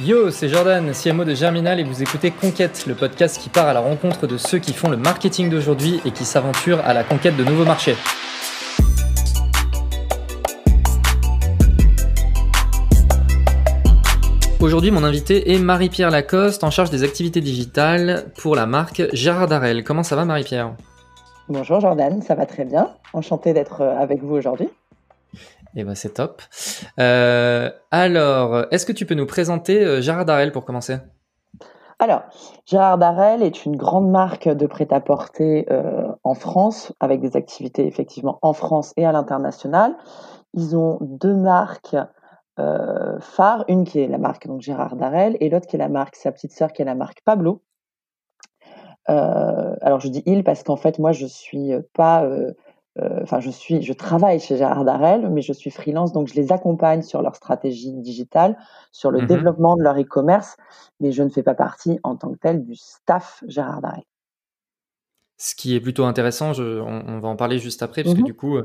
Yo, c'est Jordan, CMO de Germinal et vous écoutez Conquête, le podcast qui part à la rencontre de ceux qui font le marketing d'aujourd'hui et qui s'aventurent à la conquête de nouveaux marchés. Aujourd'hui, mon invité est Marie-Pierre Lacoste, en charge des activités digitales pour la marque Gérard Darel. Comment ça va, Marie-Pierre? Bonjour Jordan, ça va très bien. Enchanté d'être avec vous aujourd'hui. Eh ben c'est top. Euh, alors, est-ce que tu peux nous présenter euh, Gérard Darel pour commencer? Alors, Gérard Darel est une grande marque de prêt-à-porter euh, en France, avec des activités effectivement en France et à l'international. Ils ont deux marques phares, une qui est la marque donc Gérard Darel et l'autre qui est la marque sa petite sœur qui est la marque Pablo. alors je dis il parce qu'en fait moi je suis pas enfin, je suis, je travaille chez Gérard Darel, mais je suis freelance, donc je les accompagne sur leur stratégie digitale, sur le mmh développement de leur e-commerce, mais je ne fais pas partie en tant que tel du staff Gérard Darel. Ce qui est plutôt intéressant, on, va en parler juste après, parce que mmh du coup,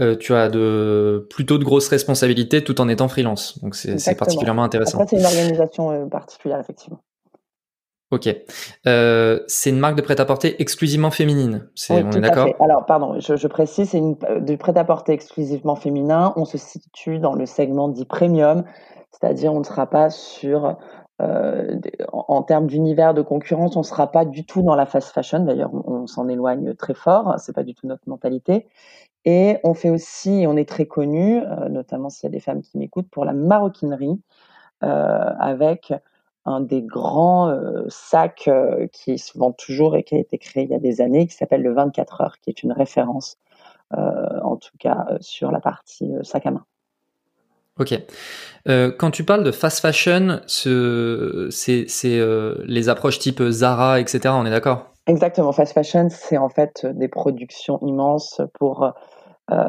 euh, tu as de, plutôt de grosses responsabilités tout en étant freelance. Donc c'est particulièrement intéressant. c'est une organisation euh, particulière, effectivement. Ok. Euh, c'est une marque de prêt-à-porter exclusivement féminine. on est d'accord Alors, pardon, je, précise, c'est du prêt-à-porter exclusivement féminin. On se situe dans le segment dit premium, c'est-à-dire on ne sera pas sur, euh, en, termes d'univers de concurrence, on ne sera pas du tout dans la fast fashion. D'ailleurs, on, s'en éloigne très fort. C'est pas du tout notre mentalité. Et on fait aussi, on est très connu, euh, notamment s'il y a des femmes qui m'écoutent, pour la maroquinerie, avec un des grands euh, sacs euh, qui se vend toujours et qui a été créé il y a des années, qui s'appelle le 24 heures, qui est une référence, euh, en tout cas, sur la partie sac à main. Ok. quand tu parles de fast fashion, c'est les approches type Zara, etc. On est d'accord? Exactement. Fast fashion, c'est en fait des productions immenses pour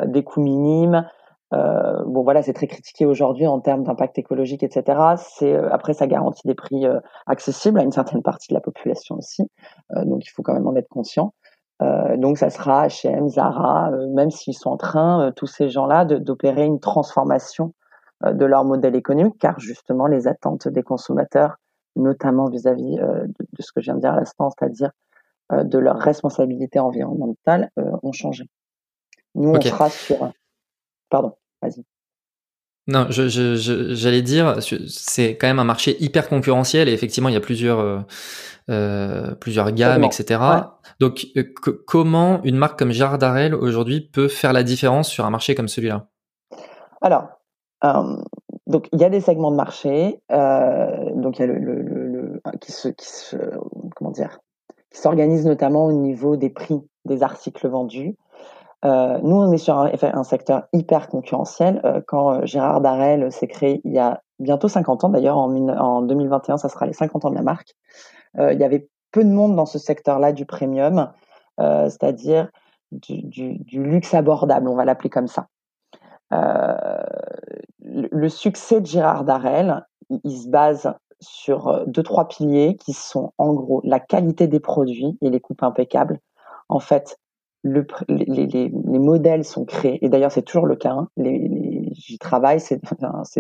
des coûts minimes, euh, bon voilà, c'est très critiqué aujourd'hui en termes d'impact écologique, etc. C'est euh, après ça garantit des prix euh, accessibles à une certaine partie de la population aussi, donc il faut quand même en être conscient. donc ça sera H&M, Zara, même s'ils sont en train tous ces gens-là d'opérer une transformation de leur modèle économique, car justement les attentes des consommateurs, notamment vis-à-vis de, de, ce que je viens de dire à l'instant, c'est-à-dire de leur responsabilité environnementale, ont changé. Nous on sera sur Pardon, vas-y. Non, j'allais dire, c'est quand même un marché hyper concurrentiel et effectivement, il y a plusieurs, euh, euh, plusieurs gammes, etc. Donc, euh, comment une marque comme Jardarel aujourd'hui peut faire la différence sur un marché comme celui-là? Alors, donc il y a des segments de marché, donc il y a le, qui se, qui se, comment dire, qui s'organise notamment au niveau des prix des articles vendus. Euh, nous, on est sur un, secteur hyper concurrentiel. Euh, quand euh, Gérard Darel s'est créé il y a bientôt 50 ans, d'ailleurs en, en, 2021, ça sera les 50 ans de la marque, il y avait peu de monde dans ce secteur-là du premium, c'est-à-dire du, luxe abordable, on va l'appeler comme ça. le, succès de Gérard Darel, il se base sur deux, trois piliers qui sont en gros la qualité des produits et les coupes impeccables. En fait, le, les, les, les, modèles sont créés, et d'ailleurs c'est toujours le cas, hein, j'y travaille, c'est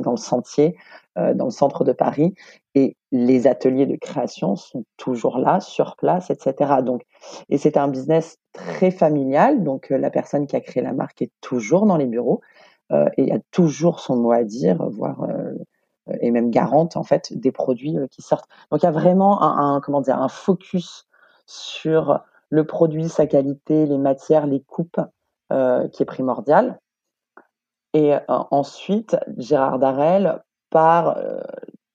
dans le sentier, euh, dans le centre de Paris, et les ateliers de création sont toujours là, sur place, etc. Donc, et c'est un business très familial, donc euh, la personne qui a créé la marque est toujours dans les bureaux, euh, et a toujours son mot à dire, voire euh, et même garante en fait des produits qui sortent. Donc il y a vraiment un comment dire un focus sur le produit, sa qualité, les matières, les coupes, euh, qui est primordial. Et euh, ensuite, Gérard Darel, par euh,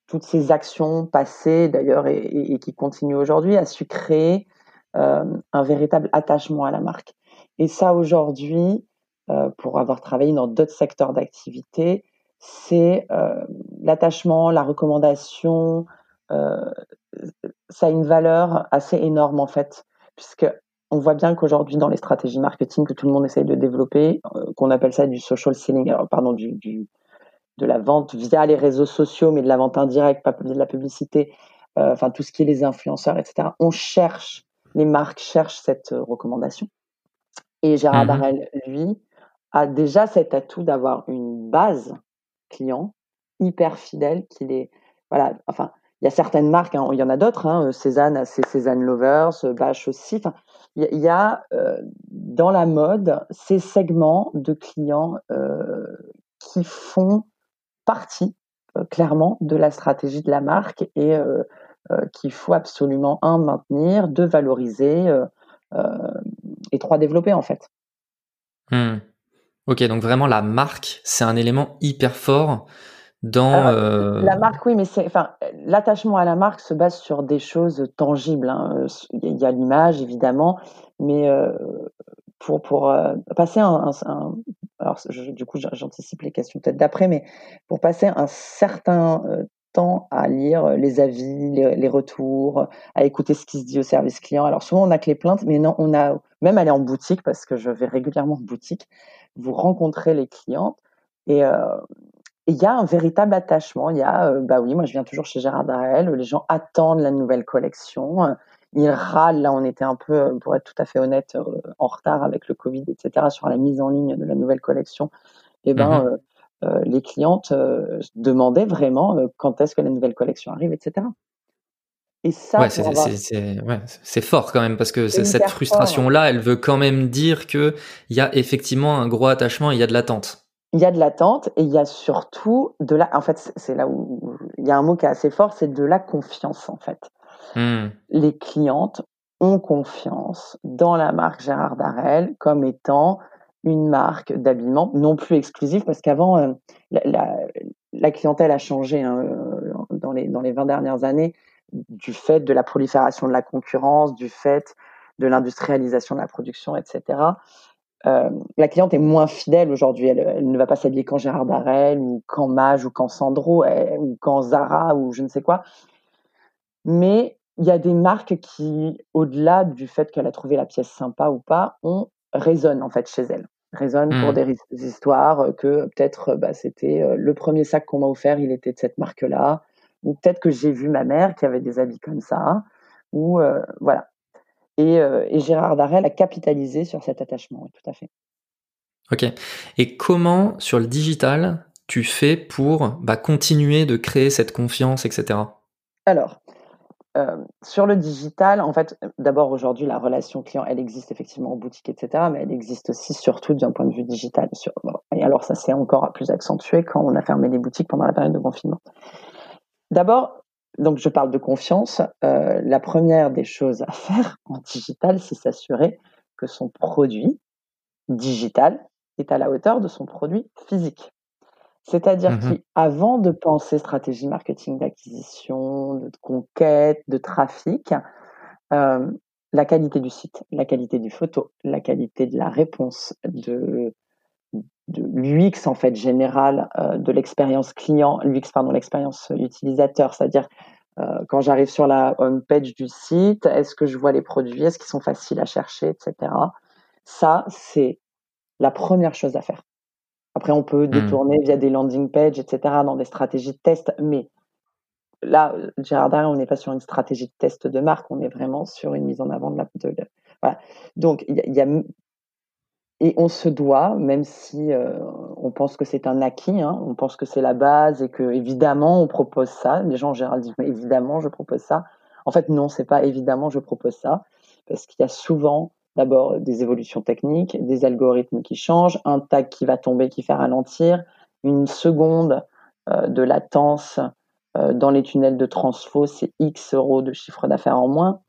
toutes ses actions passées d'ailleurs et, qui continuent aujourd'hui, a su créer un véritable attachement à la marque. Et ça, aujourd'hui, pour avoir travaillé dans d'autres secteurs d'activité, c'est l'attachement, la recommandation, ça a une valeur assez énorme en fait puisque on voit bien qu'aujourd'hui, dans les stratégies marketing que tout le monde essaye de développer, euh, qu'on appelle ça du social selling, pardon, du, de la vente via les réseaux sociaux, mais de la vente indirecte, pas de la publicité, euh, enfin tout ce qui est les influenceurs, etc. On cherche, les marques cherchent cette euh, recommandation. Et Gérard mmh lui, a déjà cet atout d'avoir une base client hyper fidèle, qu'il est voilà, enfin, il y a certaines marques, hein, il y en a d'autres, hein, Cézanne, c'est Cézanne Lovers, Bache aussi. Enfin, il y, a dans la mode ces segments de clients qui font partie clairement de la stratégie de la marque et qu'il faut absolument un maintenir, deux valoriser et trois développer en fait. Mmh. Ok, donc vraiment la marque, c'est un élément hyper fort dans euh, la marque. Oui, mais c'est enfin l'attachement à la marque se base sur des choses tangibles. Hein. Il y a l'image évidemment, mais euh, pour pour euh, passer un, alors du coup j'anticipe les questions peut-être d'après, mais pour passer un certain temps à lire les avis, les, retours, à écouter ce qui se dit au service client. Alors souvent on a que les plaintes, mais non, on a même aller en boutique parce que je vais régulièrement en boutique. Vous rencontrez les clientes et il y a un véritable attachement. Il y a, bah oui, moi je viens toujours chez Gérard Darel. Les gens attendent la nouvelle collection. Ils râlent. Là, on était un peu, pour être tout à fait honnête, en retard avec le Covid, etc. sur la mise en ligne de la nouvelle collection. Eh ben, mmh euh, les clientes euh, demandaient vraiment euh, quand est-ce que la nouvelle collection arrive, etc. Et ça, c'est fort quand même parce que cette frustration-là, elle veut quand même dire que il y a effectivement un gros attachement, il y a de l'attente. Il y a de l'attente et il y a surtout de la. En fait, c'est là où il y a un mot qui est assez fort, c'est de la confiance en fait. Mmh. Les clientes ont confiance dans la marque Gérard Darel comme étant une marque d'habillement non plus exclusive parce qu'avant euh, la, clientèle a changé hein, euh, dans les dans les 20 dernières années du fait de la prolifération de la concurrence, du fait de l'industrialisation de la production, etc. Euh, la cliente est moins fidèle aujourd'hui. Elle, ne va pas s'habiller qu'en Gérard Darel ou qu'en Mage ou qu'en Sandro ou qu'en Zara ou je ne sais quoi. Mais il y a des marques qui, au-delà du fait qu'elle a trouvé la pièce sympa ou pas, on résonne en fait chez elle résonne pour mmh. des, histoires euh, que peut-être euh, bah, c'était euh, le premier sac qu'on m'a offert, il était de cette marque-là, ou peut-être que j'ai vu ma mère qui avait des habits comme ça, ou voilà. Et, et, Gérard Darel a capitalisé sur cet attachement, tout à fait. Ok. Et comment sur le digital tu fais pour bah, continuer de créer cette confiance, etc. Alors, euh, sur le digital, en fait, d'abord aujourd'hui, la relation client, elle existe effectivement en boutique, etc., mais elle existe aussi surtout d'un point de vue digital. et alors, ça s'est encore plus accentué quand on a fermé les boutiques pendant la période de confinement. D'abord, donc je parle de confiance. Euh, la première des choses à faire en digital, c'est s'assurer que son produit digital est à la hauteur de son produit physique. C'est-à-dire mmh qu'avant de penser stratégie marketing d'acquisition, de conquête, de trafic, la qualité du site, la qualité du photo, la qualité de la réponse, de, de l'UX en fait général, de l'expérience client, l'UX pardon, l'expérience utilisateur, c'est-à-dire quand j'arrive sur la home page du site, est-ce que je vois les produits, est-ce qu'ils sont faciles à chercher, etc. Ça, c'est la première chose à faire. Après, on peut mmh. détourner via des landing pages, etc., dans des stratégies de test. Mais là, Gérard on n'est pas sur une stratégie de test de marque, on est vraiment sur une mise en avant de la. De, voilà. Donc, il y, a. Et on se doit, même si euh, on pense que c'est un acquis, hein, on pense que c'est la base et que évidemment on propose ça. Les gens en général disent évidemment je propose ça. En fait non, c'est pas évidemment je propose ça parce qu'il y a souvent d'abord des évolutions techniques, des algorithmes qui changent, un tag qui va tomber, qui fait ralentir, une seconde euh, de latence euh, dans les tunnels de transfo, c'est X euros de chiffre d'affaires en moins.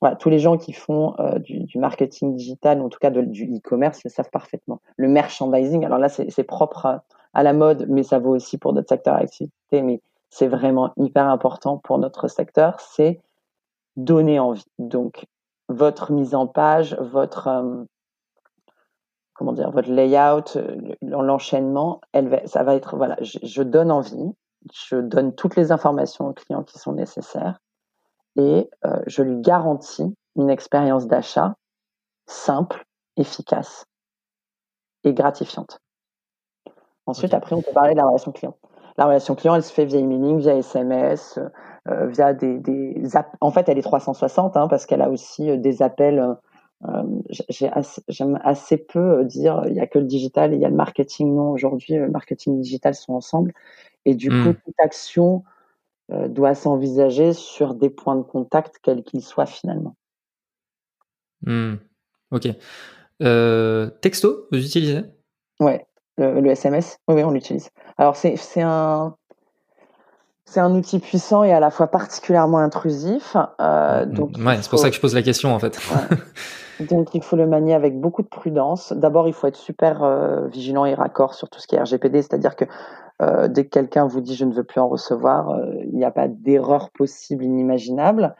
Voilà, tous les gens qui font euh, du, marketing digital, en tout cas du e-commerce, le savent parfaitement. Le merchandising, alors là, c'est propre à, la mode, mais ça vaut aussi pour d'autres secteurs d'activité, mais c'est vraiment hyper important pour notre secteur, c'est donner envie. Donc, votre mise en page, votre euh, comment dire, votre layout, l'enchaînement, ça va être voilà, je, donne envie, je donne toutes les informations au client qui sont nécessaires et euh, je lui garantis une expérience d'achat simple, efficace et gratifiante. Ensuite, après, on peut parler de la relation client. La relation client, elle se fait via emailing, via SMS, euh, via des, des en fait elle est 360 hein, parce qu'elle a aussi euh, des appels euh, j'aime assez, peu dire il y a que le digital et il y a le marketing non aujourd'hui le marketing et le digital sont ensemble et du coup hmm. toute action doit s'envisager sur des points de contact, quels qu'ils soient finalement. Hmm. Ok. texto, vous utilisez? Ouais, le, SMS, oui, on l'utilise. Alors c'est un c'est un outil puissant et à la fois particulièrement intrusif. Euh, donc ouais, c'est pour ça que je pose la question en fait. Donc il faut le manier avec beaucoup de prudence. D'abord, il faut être super euh, vigilant et raccord sur tout ce qui est RGPD, c'est-à-dire que euh, dès que quelqu'un vous dit je ne veux plus en recevoir, euh, il n'y a pas d'erreur possible, inimaginable.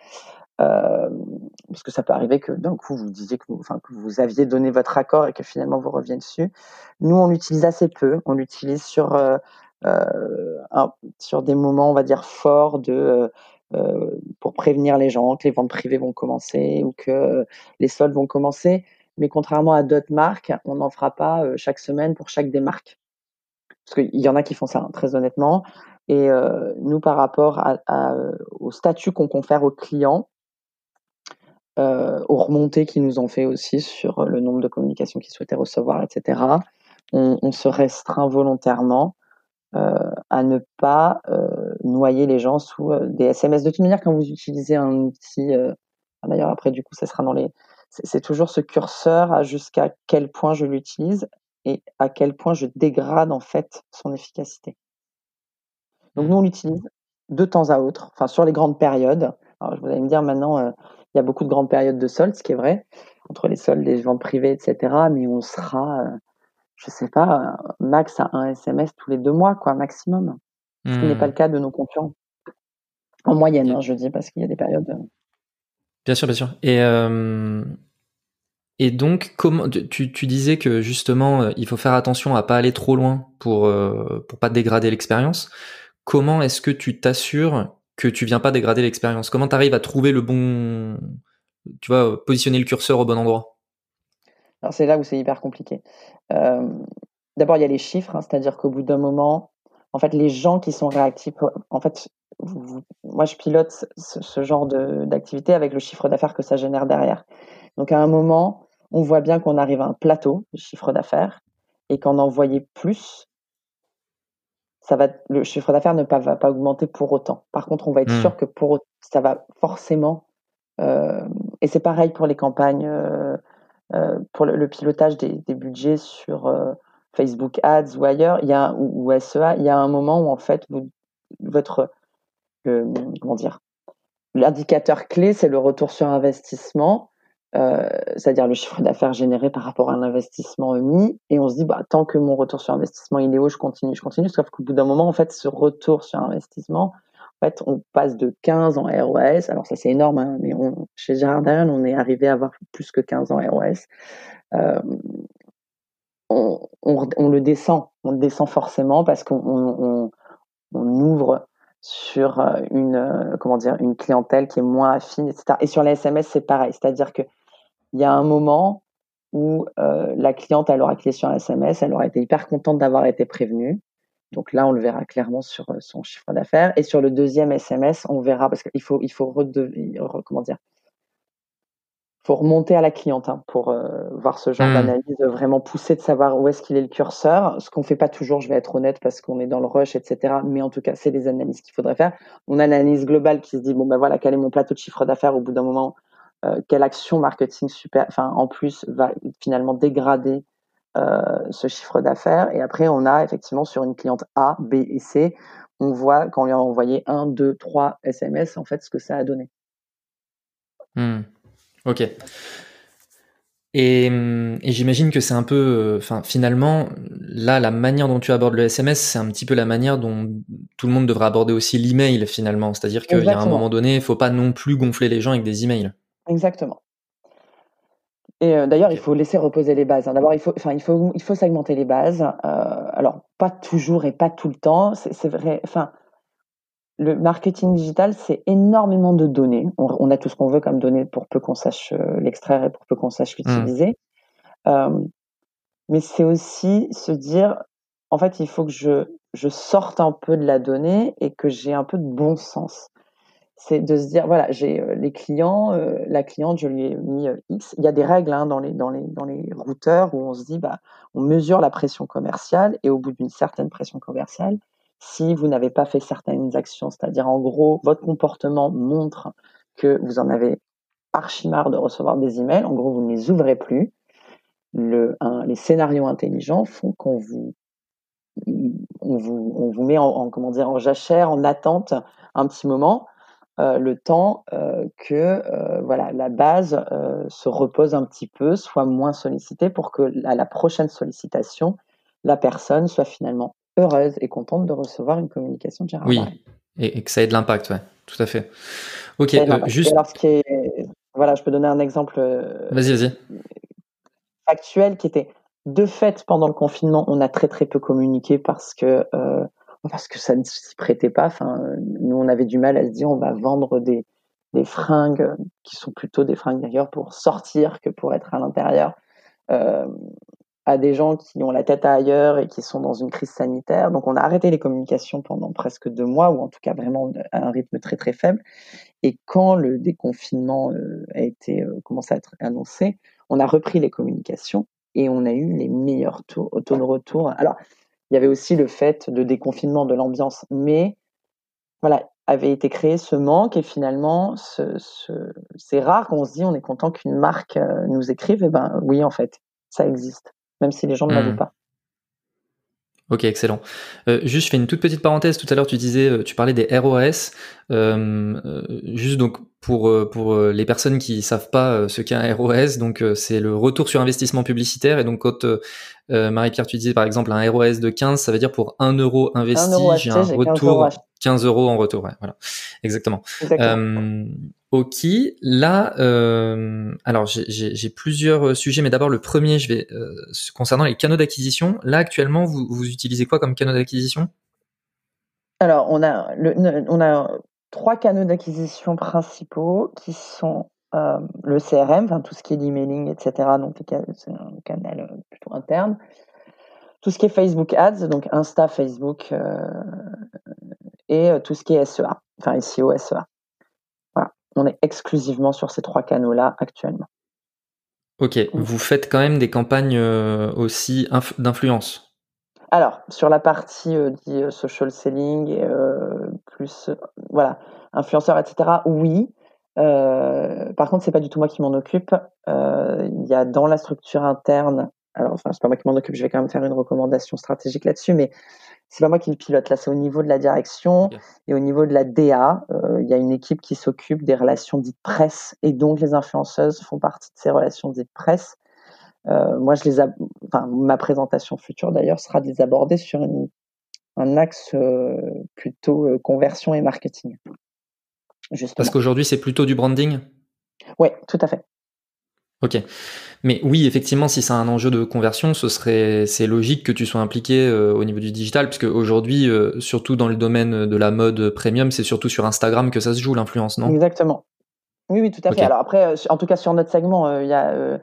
Euh, parce que ça peut arriver que d'un coup vous disiez que vous, aviez donné votre accord et que finalement vous reveniez dessus. Nous, on l'utilise assez peu. On l'utilise sur euh, sur des moments, on va dire, forts de, pour prévenir les gens que les ventes privées vont commencer ou que les soldes vont commencer. Mais contrairement à d'autres marques, on n'en fera pas chaque semaine pour chaque des marques. Parce qu'il y en a qui font ça, hein, très honnêtement. Et nous, par rapport au statut qu'on confère aux clients, aux remontées qu'ils nous ont fait aussi sur le nombre de communications qu'ils souhaitaient recevoir, etc., on, se restreint volontairement euh, à ne pas euh, noyer les gens sous euh, des SMS. De toute manière, quand vous utilisez un outil, d'ailleurs après du coup, ça sera dans les, c'est toujours ce curseur à jusqu'à quel point je l'utilise et à quel point je dégrade en fait son efficacité. Donc nous on l'utilise de temps à autre, enfin sur les grandes périodes. Alors vous allez me dire maintenant, il y a beaucoup de grandes périodes de soldes, ce qui est vrai, entre les soldes, les ventes privées, etc. Mais on sera je sais pas, max à un SMS tous les deux mois, quoi, maximum. Ce qui n'est pas mmh. le cas de nos concurrents. En moyenne, hein, je dis, parce qu'il y a des périodes. Euh. Bien sûr, bien sûr. Et, euh, et donc, comment tu, tu, disais que justement, euh, il faut faire attention à pas aller trop loin pour pour pas dégrader l'expérience. Comment est-ce que tu t'assures que tu viens pas dégrader l'expérience? Comment tu arrives à trouver le bon, tu vois, positionner le curseur au bon endroit? Alors c'est là où c'est hyper compliqué. Euh, d'abord, il y a les chiffres, hein, c'est-à-dire qu'au bout d'un moment, en fait, les gens qui sont réactifs, en fait, moi, je pilote ce, genre d'activité avec le chiffre d'affaires que ça génère derrière. Donc, à un moment, on voit bien qu'on arrive à un plateau de chiffre d'affaires et qu'en envoyer plus, ça va, le chiffre d'affaires ne va pas augmenter pour autant. Par contre, on va être mmh. sûr que pour ça va forcément, euh, et c'est pareil pour les campagnes euh, euh, pour le, pilotage des, budgets sur Facebook Ads ou ailleurs, il y a ou, SEA, il y a un moment où en fait votre comment dire l'indicateur clé c'est le retour sur investissement, c'est-à-dire le chiffre d'affaires généré par rapport à l'investissement mis, et on se dit bah tant que mon retour sur investissement est haut, je continue, je continue, sauf qu'au bout d'un moment en fait ce retour sur investissement en fait, on passe de 15 en ROS. Alors ça, c'est énorme, hein, mais on, chez Gérard on est arrivé à avoir plus que 15 en ROS. Euh, on, le descend, on le descend forcément parce qu'on ouvre sur euh, une euh, comment dire une clientèle qui est moins affine, etc. Et sur les SMS, c'est pareil, c'est-à-dire que il y a un moment où la cliente elle aura cliqué sur un SMS, elle aura été hyper contente d'avoir été prévenue. Donc là, on le verra clairement sur euh, son chiffre d'affaires. Et sur le deuxième SMS, on verra, parce qu'il faut, il faut comment dire, faut remonter à la cliente hein, pour euh, voir ce genre mmh. d'analyse vraiment poussée de savoir où est-ce qu'il est le curseur. Ce qu'on fait pas toujours, je vais être honnête, parce qu'on est dans le rush, etc. Mais en tout cas, c'est des analyses qu'il faudrait faire. On a l'analyse globale qui se dit bon ben voilà, quel est mon plateau de chiffre d'affaires au bout d'un moment, euh, quelle action marketing super, enfin en plus va finalement dégrader euh, ce chiffre d'affaires. Et après, on a effectivement sur une cliente A, B et C, on voit quand on lui a envoyé 1, 2, 3 SMS, en fait, ce que ça a donné. Hmm. Ok. Et, j'imagine que c'est un peu, euh, enfin, finalement, là, la manière dont tu abordes le SMS, c'est un petit peu la manière dont tout le monde devrait aborder aussi l'email, finalement. C'est-à-dire qu'il y a un moment donné, il ne faut pas non plus gonfler les gens avec des emails. Exactement. Et euh, d'ailleurs, il faut laisser reposer les bases. Hein. D'abord, il faut, enfin, il faut, il faut segmenter les bases. Euh, alors, pas toujours et pas tout le temps. C'est vrai. Enfin, le marketing digital, c'est énormément de données. On, a tout ce qu'on veut comme données pour peu qu'on sache euh, l'extraire et pour peu qu'on sache mmh. l'utiliser. mais c'est aussi se dire, en fait, il faut que je, je sorte un peu de la donnée et que j'ai un peu de bon sens c'est de se dire voilà j'ai euh, les clients euh, la cliente je lui ai mis euh, x il y a des règles hein, dans les dans les dans les routeurs où on se dit bah on mesure la pression commerciale et au bout d'une certaine pression commerciale si vous n'avez pas fait certaines actions, c'est-à-dire en gros, votre comportement montre que vous en avez archi marre de recevoir des emails, en gros, vous ne les ouvrez plus. Le, les scénarios intelligents font qu'on vous, on vous, on vous met en, comment dire, en jachère, en attente un petit moment, euh, le temps euh, que euh, voilà, la base se repose un petit peu, soit moins sollicitée pour que à la prochaine sollicitation, la personne soit finalement heureuse et contente de recevoir une communication de Gérard Oui, et, que ça ait de l'impact, ouais, tout à fait. Ok, juste. voilà, je peux donner un exemple. Vas-y, vas-y. Actuel qui était de fait pendant le confinement, on a très très peu communiqué parce que parce que ça ne s'y prêtait pas. Enfin, nous, on avait du mal à se dire on va vendre des, des fringues qui sont plutôt des fringues d'ailleurs pour sortir que pour être à l'intérieur euh, à des gens qui ont la tête ailleurs et qui sont dans une crise sanitaire. Donc, on a arrêté les communications pendant presque deux mois, ou en tout cas vraiment à un rythme très très faible. Et quand le déconfinement euh, a été euh, commencé à être annoncé, on a repris les communications et on a eu les meilleurs taux, taux de retour. Alors, il y avait aussi le fait de déconfinement de l'ambiance, mais voilà, avait été créé ce manque et finalement, ce, c'est rare qu'on se dit on est content qu'une marque euh, nous écrive. Et eh ben oui, en fait, ça existe, même si les gens ne l'avouent mmh. pas. Ok, excellent. Euh, juste, je fais une toute petite parenthèse. Tout à l'heure, tu disais, euh, tu parlais des ROAS. juste donc pour pour les personnes qui savent pas ce qu'est un ROS, donc c'est le retour sur investissement publicitaire. Et donc quand Marie-Pierre, tu disais par exemple un ROS de 15, ça veut dire pour 1 euro investi, j'ai un retour 15 euros en retour. Ouais, voilà, exactement. Euh, ok, là, euh, alors j'ai plusieurs sujets, mais d'abord le premier, je vais euh, concernant les canaux d'acquisition. Là, actuellement, vous, vous utilisez quoi comme canaux d'acquisition? Alors, on a, on a trois canaux d'acquisition principaux qui sont euh, le CRM, enfin, tout ce qui est l'emailing, etc. Donc, c'est un canal plutôt interne. Tout ce qui est Facebook Ads, donc Insta, Facebook, et euh, tout ce qui est SEA, enfin SEO, SEA. On est exclusivement sur ces trois canaux-là actuellement. Ok, vous faites quand même des campagnes euh, aussi d'influence alors, sur la partie euh, dit social selling, et, plus voilà, influenceurs, etc., oui. par contre, c'est pas du tout moi qui m'en occupe. Il y a dans la structure interne, alors enfin, c'est pas moi qui m'en occupe, je vais quand même faire une recommandation stratégique là-dessus, mais c'est pas moi qui le pilote. Là, c'est au niveau de la direction et au niveau de la DA. Euh, il y a une équipe qui s'occupe des relations dites presse et donc les influenceuses font partie de ces relations dites presse. Euh, moi, je les enfin, ma présentation future d'ailleurs sera de les aborder sur un axe euh, plutôt conversion et marketing. Parce qu'aujourd'hui, c'est plutôt du branding? Oui, tout à fait. Ok. Mais oui, effectivement, si c'est un enjeu de conversion, ce serait, c'est logique que tu sois impliqué euh, au niveau du digital, puisque aujourd'hui, euh, surtout dans le domaine de la mode premium, c'est surtout sur Instagram que ça se joue l'influence, non? Exactement. Oui, oui, tout à fait. Alors après, euh, en tout cas sur notre segment, il y a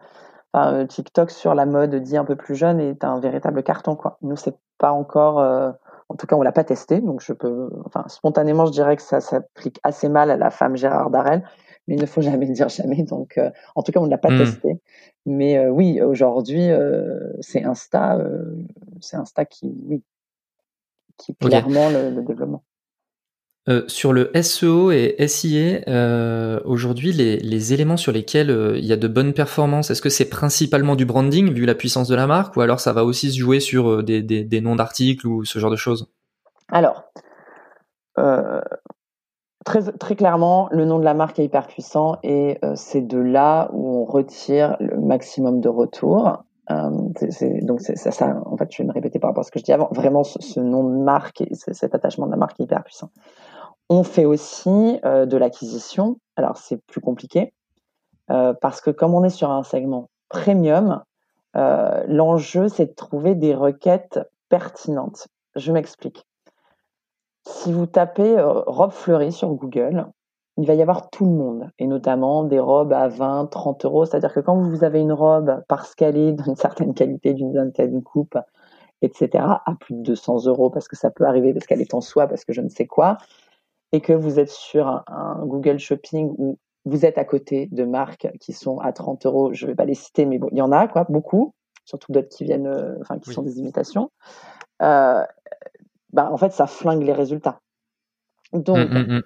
TikTok sur la mode dit un peu plus jeune est un véritable carton, quoi. Nous, c'est pas encore, en tout cas, on l'a pas testé, donc je peux, enfin, spontanément, je dirais que ça s'applique assez mal à la femme Gérard Darel mais il ne faut jamais le dire jamais. Donc, euh, en tout cas, on ne l'a pas hmm. testé. Mais euh, oui, aujourd'hui, euh, c'est Insta, c'est Insta qui, oui, qui clairement le, développement. sur le SEO et SIA, aujourd'hui, les, les, éléments sur lesquels il y a de bonnes performances, est-ce que c'est principalement du branding, vu la puissance de la marque, ou alors ça va aussi se jouer sur des, des, des noms d'articles ou ce genre de choses? Alors, Très, très clairement, le nom de la marque est hyper puissant et euh, c'est de là où on retire le maximum de retours. Euh, donc ça, en fait, je vais me répéter par rapport à ce que je dis avant. Vraiment, ce, nom de marque, et cet attachement de la marque est hyper puissant. On fait aussi euh, de l'acquisition. Alors c'est plus compliqué parce que comme on est sur un segment premium, l'enjeu c'est de trouver des requêtes pertinentes. Je m'explique. Si vous tapez euh, robe fleurie sur Google, il va y avoir tout le monde, et notamment des robes à 20, 30 euros. C'est-à-dire que quand vous avez une robe parce qu'elle est d'une certaine qualité, d'une certaine coupe, etc., à plus de 200 euros, parce que ça peut arriver, parce qu'elle est en soie, parce que je ne sais quoi, et que vous êtes sur un, Google Shopping où vous êtes à côté de marques qui sont à 30 euros, je ne vais pas les citer, mais bon, il y en a, quoi, beaucoup, surtout d'autres qui viennent, euh, enfin, qui sont des imitations. Euh, bah, en fait, ça flingue les résultats. Donc, mmh, mmh, mmh.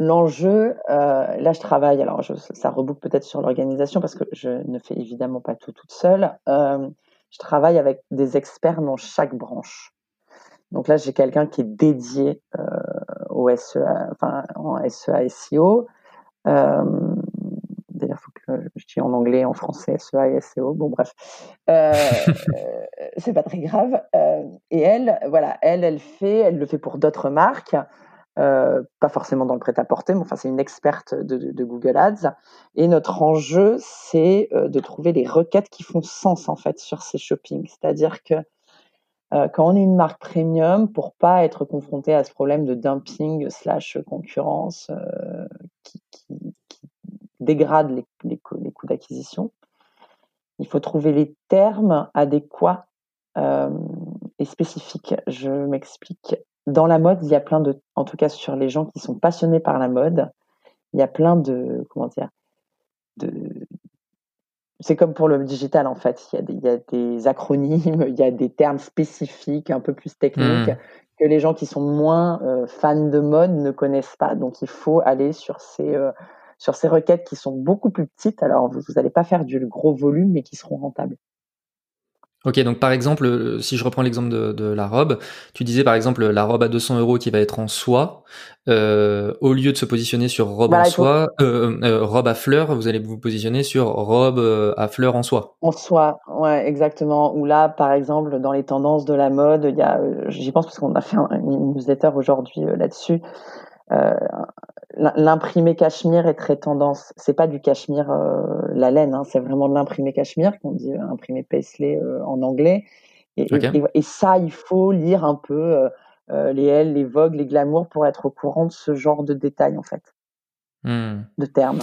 l'enjeu, euh, là, je travaille, alors ça reboucle peut-être sur l'organisation parce que je ne fais évidemment pas tout toute seule. Euh, je travaille avec des experts dans chaque branche. Donc là, j'ai quelqu'un qui est dédié euh, au SEA, enfin, en SEA SEO. Euh, en anglais, en français, SEA et SEO. Bon, bref, euh, c'est pas très grave. Euh, et elle, voilà, elle, elle fait, elle le fait pour d'autres marques. Euh, pas forcément dans le prêt-à-porter, mais enfin c'est une experte de, Google Ads. Et notre enjeu, c'est euh, de trouver les requêtes qui font sens en fait sur ces shoppings. C'est-à-dire que euh, quand on est une marque premium, pour pas être confronté à ce problème de dumping slash concurrence qui, dégrade les, les coûts d'acquisition, il faut trouver les termes adéquats et spécifiques. Je m'explique dans la mode, il y a plein de, en tout cas sur les gens qui sont passionnés par la mode, il y a plein de, comment dire, de, c'est comme pour le digital en fait. Il y, a des, il y, a des, acronymes, il y a des termes spécifiques, un peu plus techniques, mmh. que les gens qui sont moins euh, fans de mode ne connaissent pas. Donc il faut aller sur ces, euh, sur ces requêtes qui sont beaucoup plus petites. Alors vous n'allez pas faire du gros volume, mais qui seront rentables. Ok, donc par exemple, euh, si je reprends l'exemple de, la robe, tu disais par exemple la robe à 200 euros qui va être en soie, euh, au lieu de se positionner sur robe en soie, euh, robe à fleurs, vous allez vous positionner sur robe à fleurs en soie. En soie, ouais, exactement. Ou là, par exemple, dans les tendances de la mode, il y a, j'y pense parce qu'on a fait une newsletter aujourd'hui là-dessus. Euh, l'imprimé cachemire est très tendance. C'est pas du cachemire euh, la laine, hein, c'est vraiment de l'imprimé cachemire qu'on dit euh, imprimé paisley en anglais. Et, et, ça, il faut lire un peu les L, les Vogue, les Glamour pour être au courant de ce genre de détails en fait, hmm. de termes.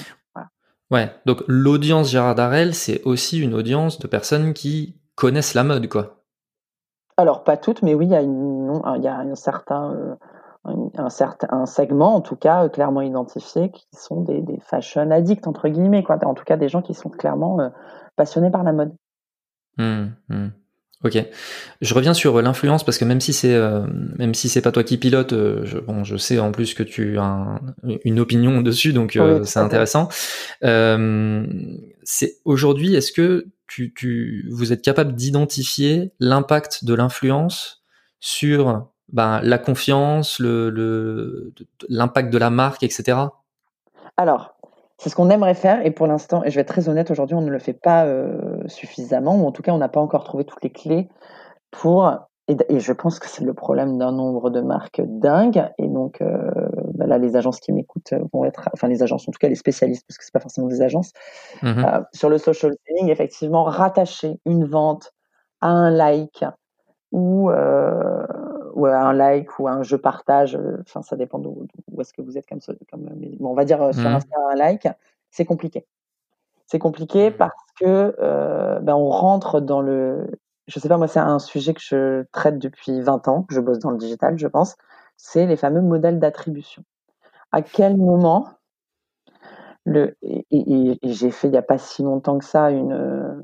Ouais, donc l'audience Gérard Darrel, c'est aussi une audience de personnes qui connaissent la mode, quoi. Alors pas toutes, mais oui, il y a, une, il y a un certain un, certain, un segment, en tout cas, euh, clairement identifié, qui sont des, des, fashion addicts, entre guillemets, quoi. En tout cas, des gens qui sont clairement euh, passionnés par la mode. Mmh, mmh. Ok. Je reviens sur euh, l'influence parce que même si c'est même si c'est pas toi qui pilote, je, bon, je sais en plus que tu as une opinion dessus, donc c'est intéressant. c'est aujourd'hui, est-ce que tu, tu, vous êtes capable d'identifier l'impact de l'influence sur ben, la confiance, le, l'impact de la marque, etc. Alors, c'est ce qu'on aimerait faire et pour l'instant, et je vais être très honnête, aujourd'hui on ne le fait pas euh, suffisamment, ou en tout cas on n'a pas encore trouvé toutes les clés pour, et, je pense que c'est le problème d'un nombre de marques dingues, et donc euh, ben là les agences qui m'écoutent vont être, enfin les agences, en tout cas les spécialistes, parce que c'est pas forcément des agences, mmh euh, sur le social selling, effectivement, rattacher une vente à un like ou ou un like ou un je partage, euh, enfin ça dépend d'où est-ce que vous êtes comme ça. Comme, on va dire euh, sur mmh. Insta un like, c'est compliqué. C'est compliqué mmh. parce que euh, ben on rentre dans le. Je sais pas, moi, c'est un sujet que je traite depuis 20 ans, je bosse dans le digital, je pense. C'est les fameux modèles d'attribution. À quel moment le et, j'ai fait il n'y a pas si longtemps que ça une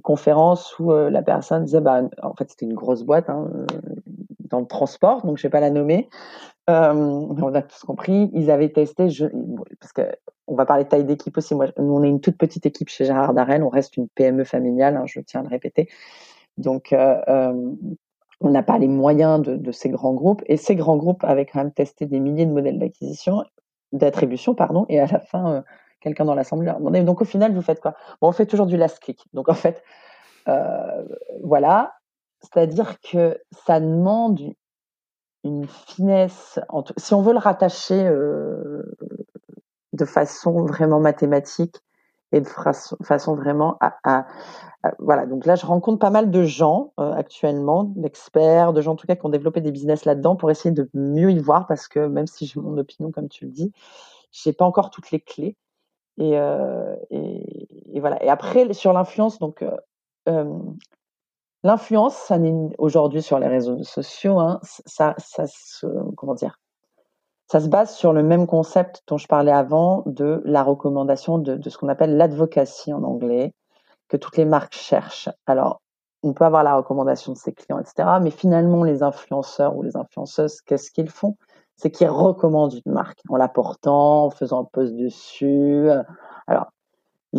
conférence où la personne disait bah en fait c'était une grosse boîte hein, dans le transport, donc je vais pas la nommer. Euh, on a tous compris. Ils avaient testé, je, parce que on va parler de taille d'équipe aussi. Moi, nous, on est une toute petite équipe chez Gérard Darrel. On reste une PME familiale, hein, je tiens à le répéter. Donc, euh, euh, on n'a pas les moyens de, de, ces grands groupes. Et ces grands groupes avaient quand même testé des milliers de modèles d'acquisition, d'attribution, pardon. Et à la fin, quelqu'un dans l'assemblée donc au final, vous faites quoi? Bon, on fait toujours du last click. Donc en fait, voilà. C'est-à-dire que ça demande une finesse. Si on veut le rattacher euh, de façon vraiment mathématique et de façon vraiment à, voilà. Donc là, je rencontre pas mal de gens euh, actuellement, d'experts, de gens en tout cas qui ont développé des business là-dedans pour essayer de mieux y voir parce que même si j'ai mon opinion comme tu le dis, j'ai pas encore toutes les clés. Et, euh, et, voilà. Et après sur l'influence, donc L'influence, ça aujourd'hui sur les réseaux sociaux, hein, ça, se, comment dire, ça se base sur le même concept dont je parlais avant de la recommandation de ce qu'on appelle l'advocacy en anglais, que toutes les marques cherchent. Alors, on peut avoir la recommandation de ses clients, etc. Mais finalement, les influenceurs ou les influenceuses, qu'est-ce qu'ils font? C'est qu'ils recommandent une marque en la portant, en faisant un post dessus. Alors,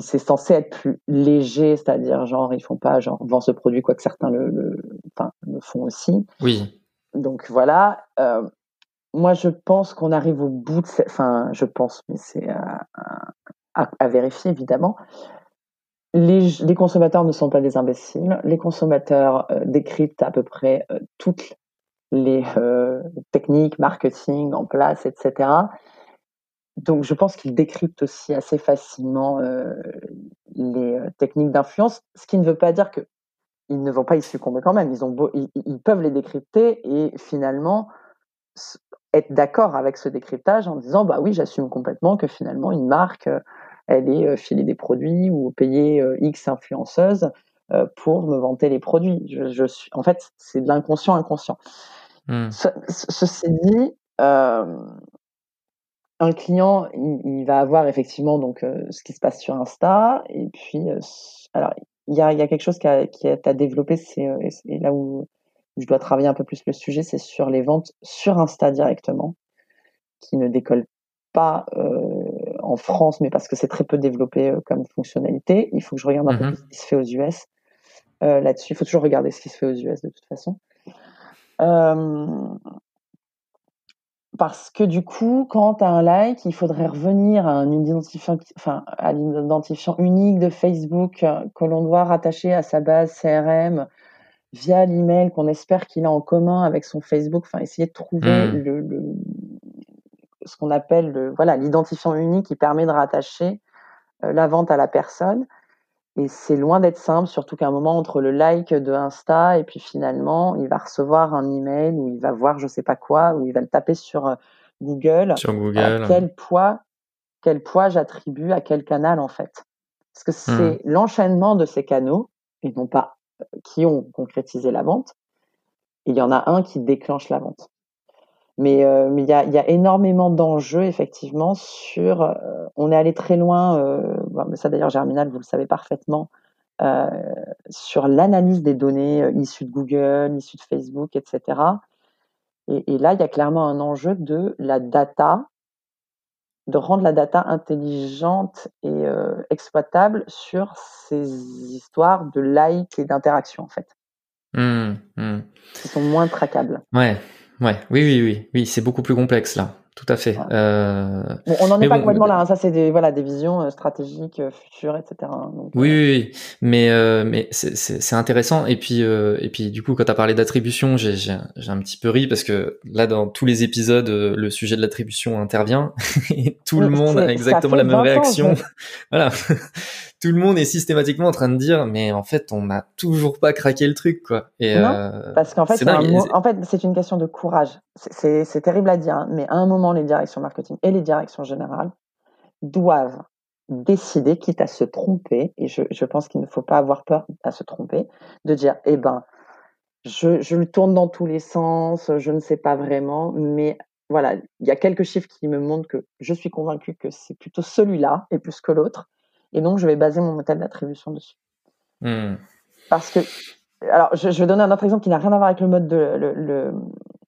c'est censé être plus léger, c'est-à-dire genre ils font pas genre vend ce produit quoi que certains le, le, enfin, le font aussi. Oui. Donc voilà. Euh, moi, je pense qu'on arrive au bout de, enfin, je pense, mais c'est à, à, vérifier évidemment. Les, les, consommateurs ne sont pas des imbéciles. Les consommateurs euh, décryptent à peu près euh, toutes les techniques marketing en place, etc. Donc, je pense qu'ils décryptent aussi assez facilement les techniques d'influence, ce qui ne veut pas dire que ils ne vont pas y succomber quand même. Ils, ont ils, peuvent les décrypter et finalement être d'accord avec ce décryptage en disant bah oui, j'assume complètement que finalement une marque, elle est filée des produits ou payer X influenceuse pour me vanter les produits. Je, suis, en fait, c'est de l'inconscient inconscient. Mmh. ceci dit, un client, il, va avoir effectivement donc ce qui se passe sur Insta et puis alors il y a, y a, quelque chose qui a, qui a, développé, c'est là où je dois travailler un peu plus le sujet, c'est sur les ventes sur Insta directement, qui ne décollent pas en France, mais parce que c'est très peu développé comme fonctionnalité. Il faut que je regarde un peu mmh ce qui se fait aux US là-dessus. Il faut toujours regarder ce qui se fait aux US de toute façon. Parce que du coup, quand tu as un like, il faudrait revenir à un identifiant, enfin, à l'identifiant unique de Facebook euh, que l'on doit rattacher à sa base CRM via l'email qu'on espère qu'il a en commun avec son Facebook. Enfin, essayer de trouver mmh. le, ce qu'on appelle le, voilà, l'identifiant unique qui permet de rattacher euh, la vente à la personne. Et c'est loin d'être simple, surtout qu'à un moment entre le like de Insta et puis finalement, il va recevoir un email ou il va voir je sais pas quoi, ou il va le taper sur euh, Google. Sur Google. quel poids, quel poids j'attribue à quel canal en fait. Parce que mmh. c'est l'enchaînement de ces canaux, et non pas euh, qui ont concrétisé la vente. il y en a un qui déclenche la vente. Mais euh, mais il y a, y a énormément d'enjeux effectivement sur. Euh, on est allé très loin. Euh, mais ça d'ailleurs Germinal, vous le savez parfaitement. Euh, sur l'analyse des données issues de Google, issues de Facebook, etc. Et, et là, il y a clairement un enjeu de la data, de rendre la data intelligente et exploitable sur ces histoires de likes et d'interactions en fait, mmh, mmh. qui sont moins traquables. Ouais, Ouais, oui, oui, oui, oui, c'est beaucoup plus complexe là. Tout à fait. Euh... Bon, on n'en est pas complètement là. Hein. Ça, c'est des voilà des visions euh, stratégiques, euh, futures, etc. Hein. Donc, oui, euh, oui, oui, mais euh, mais c'est intéressant. Et puis et puis du coup, quand tu as parlé d'attribution, j'ai j'ai un petit peu ri parce que là, dans tous les épisodes, le sujet de l'attribution intervient et tout le monde a exactement la même réaction. voilà tout le monde est systématiquement en train de dire mais en fait on n'a toujours pas craqué le truc quoi. Et non, euh, parce qu'en fait, en fait c'est une question de courage. C'est terrible à dire, hein, mais à un moment les directions marketing et les directions générales doivent décider, quitte à se tromper, et je, je pense qu'il ne faut pas avoir peur à se tromper, de dire eh ben je, je le tourne dans tous les sens, je ne sais pas vraiment, mais voilà, il y a quelques chiffres qui me montrent que je suis convaincu que c'est plutôt celui-là et plus que l'autre. Et donc, je vais baser mon modèle d'attribution dessus. Hmm. Parce que, alors, je, vais donner un autre exemple qui n'a rien à voir avec le mode de, le, le,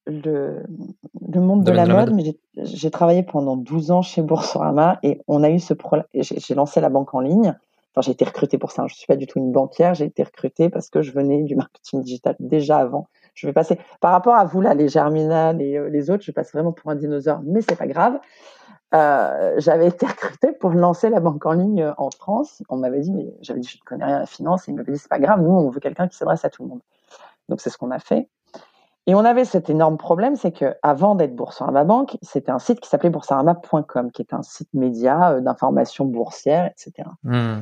le, monde de, la, mode, mais j'ai travaillé pendant 12 ans chez Boursorama et on a eu ce problème. J'ai lancé la banque en ligne. Enfin, j'ai été recrutée pour ça. Je suis pas du tout une banquière. J'ai été recrutée parce que je venais du marketing digital déjà avant. Je vais passer par rapport à vous là, les Germinal et euh, les autres, je passe vraiment pour un dinosaure, mais c'est pas grave. Euh, j'avais été recrutée pour lancer la banque en ligne euh, en France. On m'avait dit, mais j'avais dit, je ne connais rien à la finance. Et il m'avait dit, c'est pas grave, nous, on veut quelqu'un qui s'adresse à tout le monde. Donc, c'est ce qu'on a fait. Et on avait cet énorme problème, c'est que avant d'être Boursorama Banque, c'était un site qui s'appelait boursorama.com, qui est un site média euh, d'information boursière, etc. Hmm.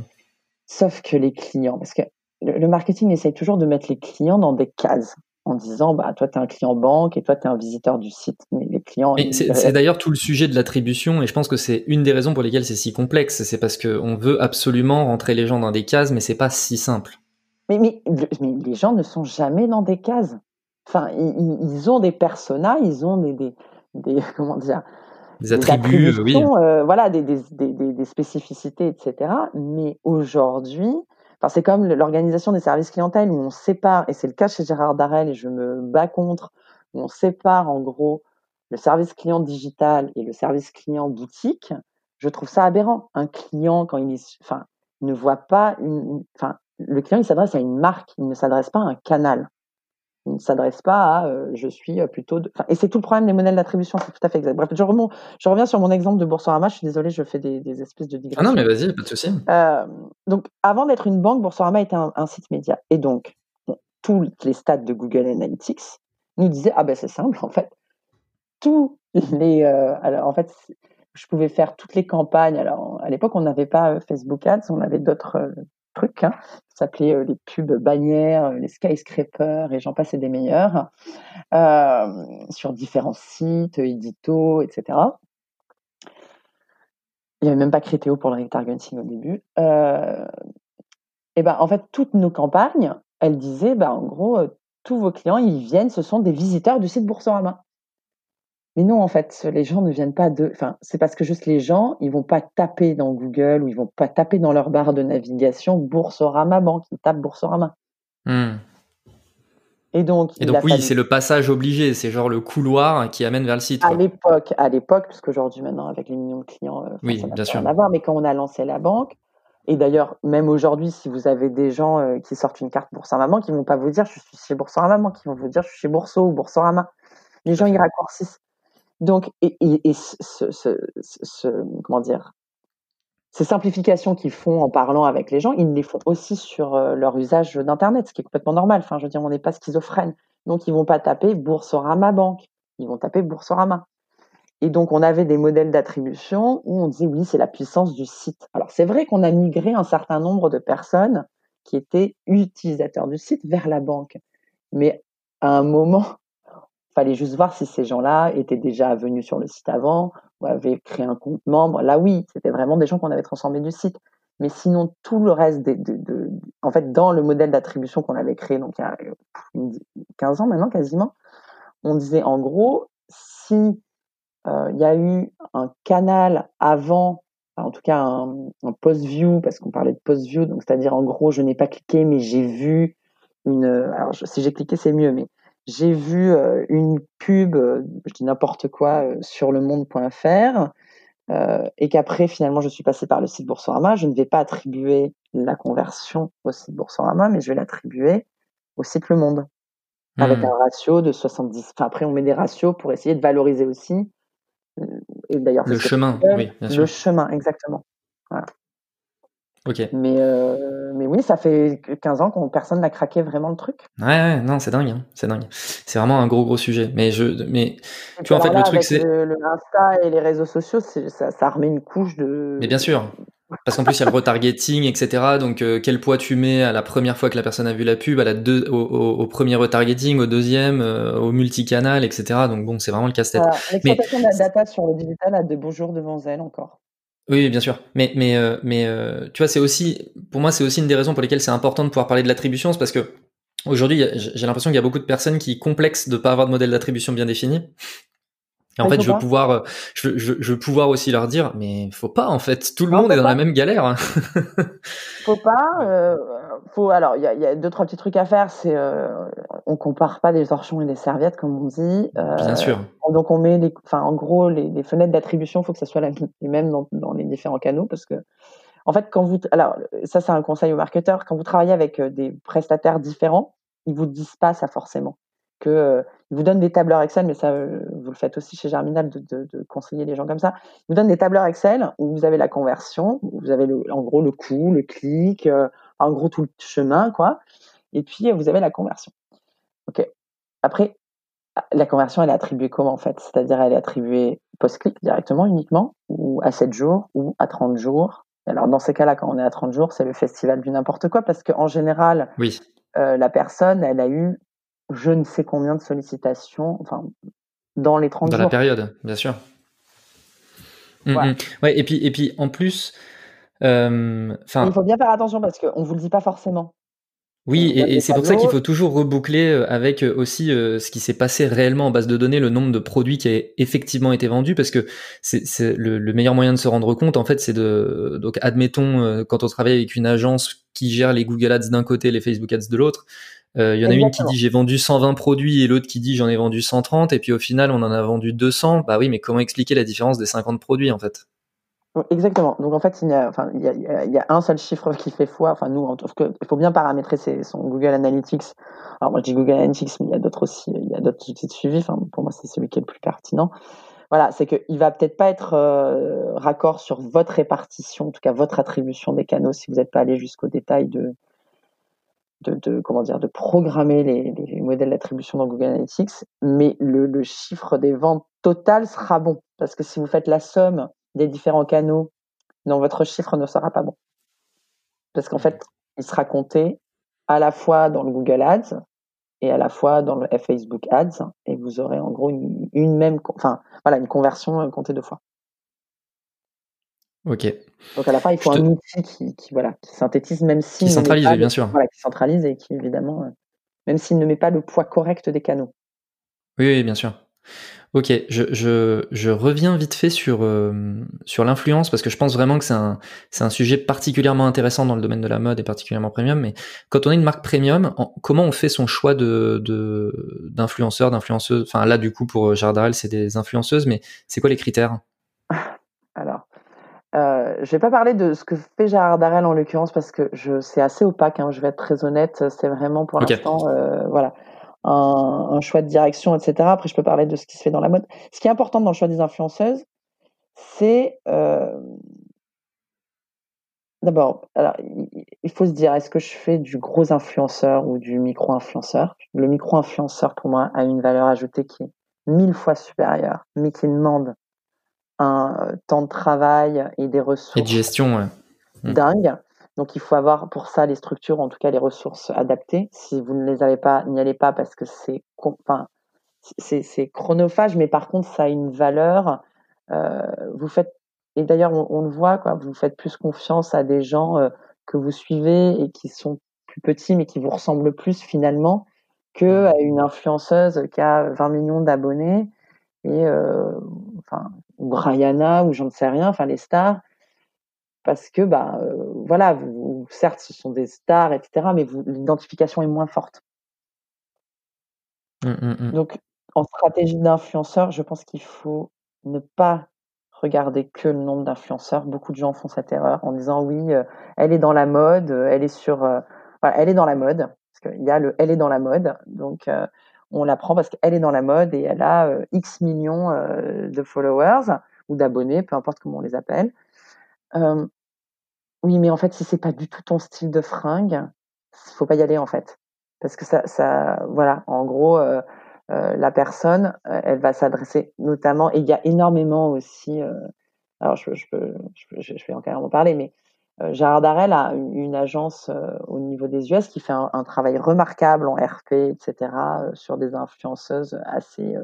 Sauf que les clients, parce que le marketing essaye toujours de mettre les clients dans des cases en disant bah toi tu es un client banque et toi tu es un visiteur du site. Mais les clients c'est d'ailleurs tout le sujet de l'attribution et je pense que c'est une des raisons pour lesquelles c'est si complexe. C'est parce que on veut absolument rentrer les gens dans des cases mais c'est pas si simple. Mais, mais, les gens ne sont jamais dans des cases. Enfin ils, ont des personas ils ont des, des, des comment dire des attributs oui. euh, voilà des, des, spécificités etc mais aujourd'hui Enfin, c'est comme l'organisation des services clientèle où on sépare, et c'est le cas chez Gérard Darel, et je me bats contre, où on sépare en gros le service client digital et le service client boutique. Je trouve ça aberrant. Un client, quand il ne voit pas une, le client, il s'adresse à une marque, il ne s'adresse pas à un canal. Il ne s'adresse pas à euh, je suis euh, plutôt de... et c'est tout le problème des modèles d'attribution, c'est tout à fait exact. Bref, je, je reviens sur mon exemple de Boursorama, je suis désolée, je fais des, des espèces de digressions. Ah non, mais vas-y, pas de souci. Euh, donc, avant d'être une banque, Boursorama était un, un site média. Et donc, tous les stats de Google Analytics nous disaient, ah ben c'est simple, en fait, tous les... alors, en fait, je pouvais faire toutes les campagnes. Alors, à l'époque, on n'avait pas Facebook Ads, on avait d'autres trucs. Hein. Ça s'appelait euh, les pubs bannières, euh, les skyscrapers et j'en passais des meilleurs euh, sur différents sites, édito, etc. Il n'y avait même pas Crétéo pour le retargeting au début. et ben, en fait, toutes nos campagnes, elles disaient, bah, en gros, tous vos clients, ils viennent, ce sont des visiteurs du site Boursorama. Mais non, en fait, les gens ne viennent pas de. Enfin, c'est parce que juste les gens, ils vont pas taper dans Google ou ils vont pas taper dans leur barre de navigation Boursorama Banque. Ils tapent Boursorama. Hmm. Et donc, Et donc oui, c'est le passage obligé. C'est genre le couloir qui amène vers le site. À l'époque, à l'époque, parce qu'aujourd'hui, maintenant, avec les millions de clients, euh, oui, ça bien sûr. Rien à voir. Mais quand on a lancé la banque, et d'ailleurs, même aujourd'hui, si vous avez des gens euh, qui sortent une carte Boursorama, qui vont pas vous dire je suis chez Boursorama, qui vont vous dire je suis chez Bourso ou Boursorama. Les gens, ils raccourcissent. Donc, et, ce, comment dire, ces simplifications qu'ils font en parlant avec les gens, ils les font aussi sur euh, leur usage d'Internet, ce qui est complètement normal. Enfin, je veux dire, on n'est pas schizophrène. Donc, ils vont pas taper Boursorama Banque, ils vont taper Boursorama. Et donc, on avait des modèles d'attribution où on disait oui, c'est la puissance du site. Alors, c'est vrai qu'on a migré un certain nombre de personnes qui étaient utilisateurs du site vers la banque. Mais à un moment, fallait juste voir si ces gens-là étaient déjà venus sur le site avant ou avaient créé un compte membre. Là, oui, c'était vraiment des gens qu'on avait transformés du site. Mais sinon, tout le reste, en fait, dans le modèle d'attribution qu'on avait créé, donc il y a 15 ans maintenant quasiment, on disait en gros, si euh, il y a eu un canal avant, en tout cas un, un post-view, parce qu'on parlait de post-view, donc c'est-à-dire en gros, je n'ai pas cliqué, mais j'ai vu une. Alors, si j'ai cliqué, c'est mieux, mais j'ai vu euh, une pub, euh, je dis n'importe quoi, euh, sur le monde.fr, et qu'après, finalement, je suis passé par le site Boursorama, je ne vais pas attribuer la conversion au site Boursorama, mais je vais l'attribuer au site Le Monde, avec mmh. un ratio de 70. Enfin, après, on met des ratios pour essayer de valoriser aussi. Et d'ailleurs, le chemin, oui, bien sûr. Le chemin, exactement. Voilà. Ok. Mais, euh, mais oui, ça fait 15 ans qu'on personne n'a craqué vraiment le truc. Ouais, ouais non, c'est dingue, hein, c'est dingue. C'est vraiment un gros gros sujet. Mais je, mais tu vois en fait le truc c'est le, le, Insta et les réseaux sociaux, ça, ça remet une couche de. Mais bien sûr. Parce qu'en plus, il y a le retargeting, etc. Donc, euh, quel poids tu mets à la première fois que la personne a vu la pub, à la deux, au, au, premier retargeting, au deuxième, euh, au multicanal, etc. Donc, bon, c'est vraiment le casse-tête. L'exploitation de la data sur le digital a de beaux jours devant elle encore. Oui, bien sûr. Mais, mais, euh, mais euh, tu vois, c'est aussi, pour moi, c'est aussi une des raisons pour lesquelles c'est important de pouvoir parler de l'attribution, c'est parce que aujourd'hui, j'ai l'impression qu'il y a beaucoup de personnes qui complexent de pas avoir de modèle d'attribution bien défini. Et en fait, je veux pouvoir, euh, je, je, je, veux pouvoir aussi leur dire, mais faut pas en fait. Tout le monde est dans la même galère. Hein. faut pas. Euh, faut. Alors, il y a, y a, deux trois petits trucs à faire. C'est, euh, on compare pas des torchons et des serviettes comme on dit. Euh, Bien sûr. Donc, on met les, enfin, en gros, les, les fenêtres d'attribution, faut que ça soit les mêmes dans, dans, les différents canaux parce que, en fait, quand vous, alors, ça c'est un conseil aux marketeurs. Quand vous travaillez avec euh, des prestataires différents, ils vous disent pas ça forcément que euh, vous donne des tableurs Excel, mais ça, euh, vous le faites aussi chez Germinal de, de, de, conseiller les gens comme ça. Il vous donne des tableurs Excel où vous avez la conversion, vous avez le, en gros le coût, le clic, euh, en gros tout le chemin, quoi. Et puis vous avez la conversion. Ok. Après, la conversion, elle est attribuée comment en fait? C'est-à-dire, elle est attribuée post-clic directement, uniquement, ou à 7 jours, ou à 30 jours? Alors, dans ces cas-là, quand on est à 30 jours, c'est le festival du n'importe quoi, parce qu'en général, oui. euh, la personne, elle a eu je ne sais combien de sollicitations, enfin, dans les 30 dans jours. Dans la période, bien sûr. Mm, ouais. ouais. et puis, et puis en plus, euh, il faut bien faire attention parce qu'on vous le dit pas forcément. Oui, et, c'est pour ça qu'il faut toujours reboucler euh, avec euh, aussi euh, ce qui s'est passé réellement en base de données, le nombre de produits qui a effectivement été vendus, parce que c'est le, le, meilleur moyen de se rendre compte, en fait, c'est de donc admettons quand on travaille avec une agence qui gère les Google Ads d'un côté, les Facebook Ads de l'autre. Il y en a une qui dit j'ai vendu 120 produits et l'autre qui dit j'en ai vendu 130 et puis au final on en a vendu 200. Bah oui, mais comment expliquer la différence des 50 produits en fait? Exactement. Donc en fait, il y, a, enfin, il, y a, il y a un seul chiffre qui fait foi. Enfin, nous, en tout cas, il faut bien paramétrer ses, son Google Analytics. Alors moi, je dis Google Analytics, mais il y a d'autres aussi. Il y a d'autres outils de suivi. Enfin, pour moi, c'est celui qui est le plus pertinent. Voilà, c'est qu'il va peut-être pas être euh, raccord sur votre répartition, en tout cas votre attribution des canaux, si vous n'êtes pas allé jusqu'au détail de, de, de, comment dire, de programmer les, les modèles d'attribution dans Google Analytics. Mais le, le chiffre des ventes totales sera bon, parce que si vous faites la somme des différents canaux, non, votre chiffre ne sera pas bon. Parce qu'en fait, il sera compté à la fois dans le Google Ads et à la fois dans le Facebook Ads, et vous aurez en gros une, même, enfin voilà, une conversion euh, comptée deux fois. Ok. Donc à la fin, il faut un outil qui, voilà, qui synthétise, même si qui centralise, bien sûr. Voilà, qui centralise et qui évidemment, euh, même s'il ne met pas le poids correct des canaux. oui bien sûr. Ok, je, je, je, reviens vite fait sur, euh, sur l'influence parce que je pense vraiment que c'est un, un sujet particulièrement intéressant dans le domaine de la mode et particulièrement premium. Mais quand on est une marque premium, comment on fait son choix de, de, d'influenceurs, d'influenceuses Enfin là, du coup, pour Jardarel, c'est des influenceuses, mais c'est quoi les critères? Euh, je vais pas parler de ce que fait Gérard Darrel en l'occurrence parce que je, c'est assez opaque. Hein, je vais être très honnête. C'est vraiment pour l'instant, euh, voilà un, choix de direction, etc. Après, je peux parler de ce qui se fait dans la mode. Ce qui est important dans le choix des influenceuses, c'est euh, d'abord, alors il faut se dire, est-ce que je fais du gros influenceur ou du micro-influenceur? Le micro-influenceur, pour moi, a une valeur ajoutée qui est mille fois supérieure, mais qui demande un euh, temps de travail et des ressources. Et de gestion, ouais. Mmh. dingue. Donc il faut avoir pour ça les structures, en tout cas les ressources adaptées. Si vous ne les avez pas, n'y allez pas parce que c'est enfin, c'est chronophage, mais par contre ça a une valeur. Euh, vous faites et d'ailleurs on, le voit quoi, vous faites plus confiance à des gens euh, que vous suivez et qui sont plus petits mais qui vous ressemblent plus finalement que à une influenceuse qui a 20 millions d'abonnés et euh, enfin ou Brianna ou j'en sais rien, enfin les stars parce que bah euh, voilà, vous, certes ce sont des stars, etc., mais l'identification est moins forte. Mmh, mmh, mmh. Donc en stratégie d'influenceur, je pense qu'il faut ne pas regarder que le nombre d'influenceurs. Beaucoup de gens font cette erreur en disant oui, euh, elle est dans la mode, elle est sur, euh, elle est dans la mode parce qu'il y a le, elle est dans la mode, donc on la prend parce qu'elle est dans la mode et elle a X millions de followers ou d'abonnés, peu importe comment on les appelle. Oui, mais en fait, si c'est pas du tout ton style de fringue, faut pas y aller en fait, parce que ça, ça, voilà, en gros, euh, euh, la personne, euh, elle va s'adresser notamment, et il y a énormément aussi. alors, je, peux, je, vais encore en parler, mais Gérard Darrel a une, agence au niveau des US qui fait un, travail remarquable en RP, etc., sur des influenceuses assez,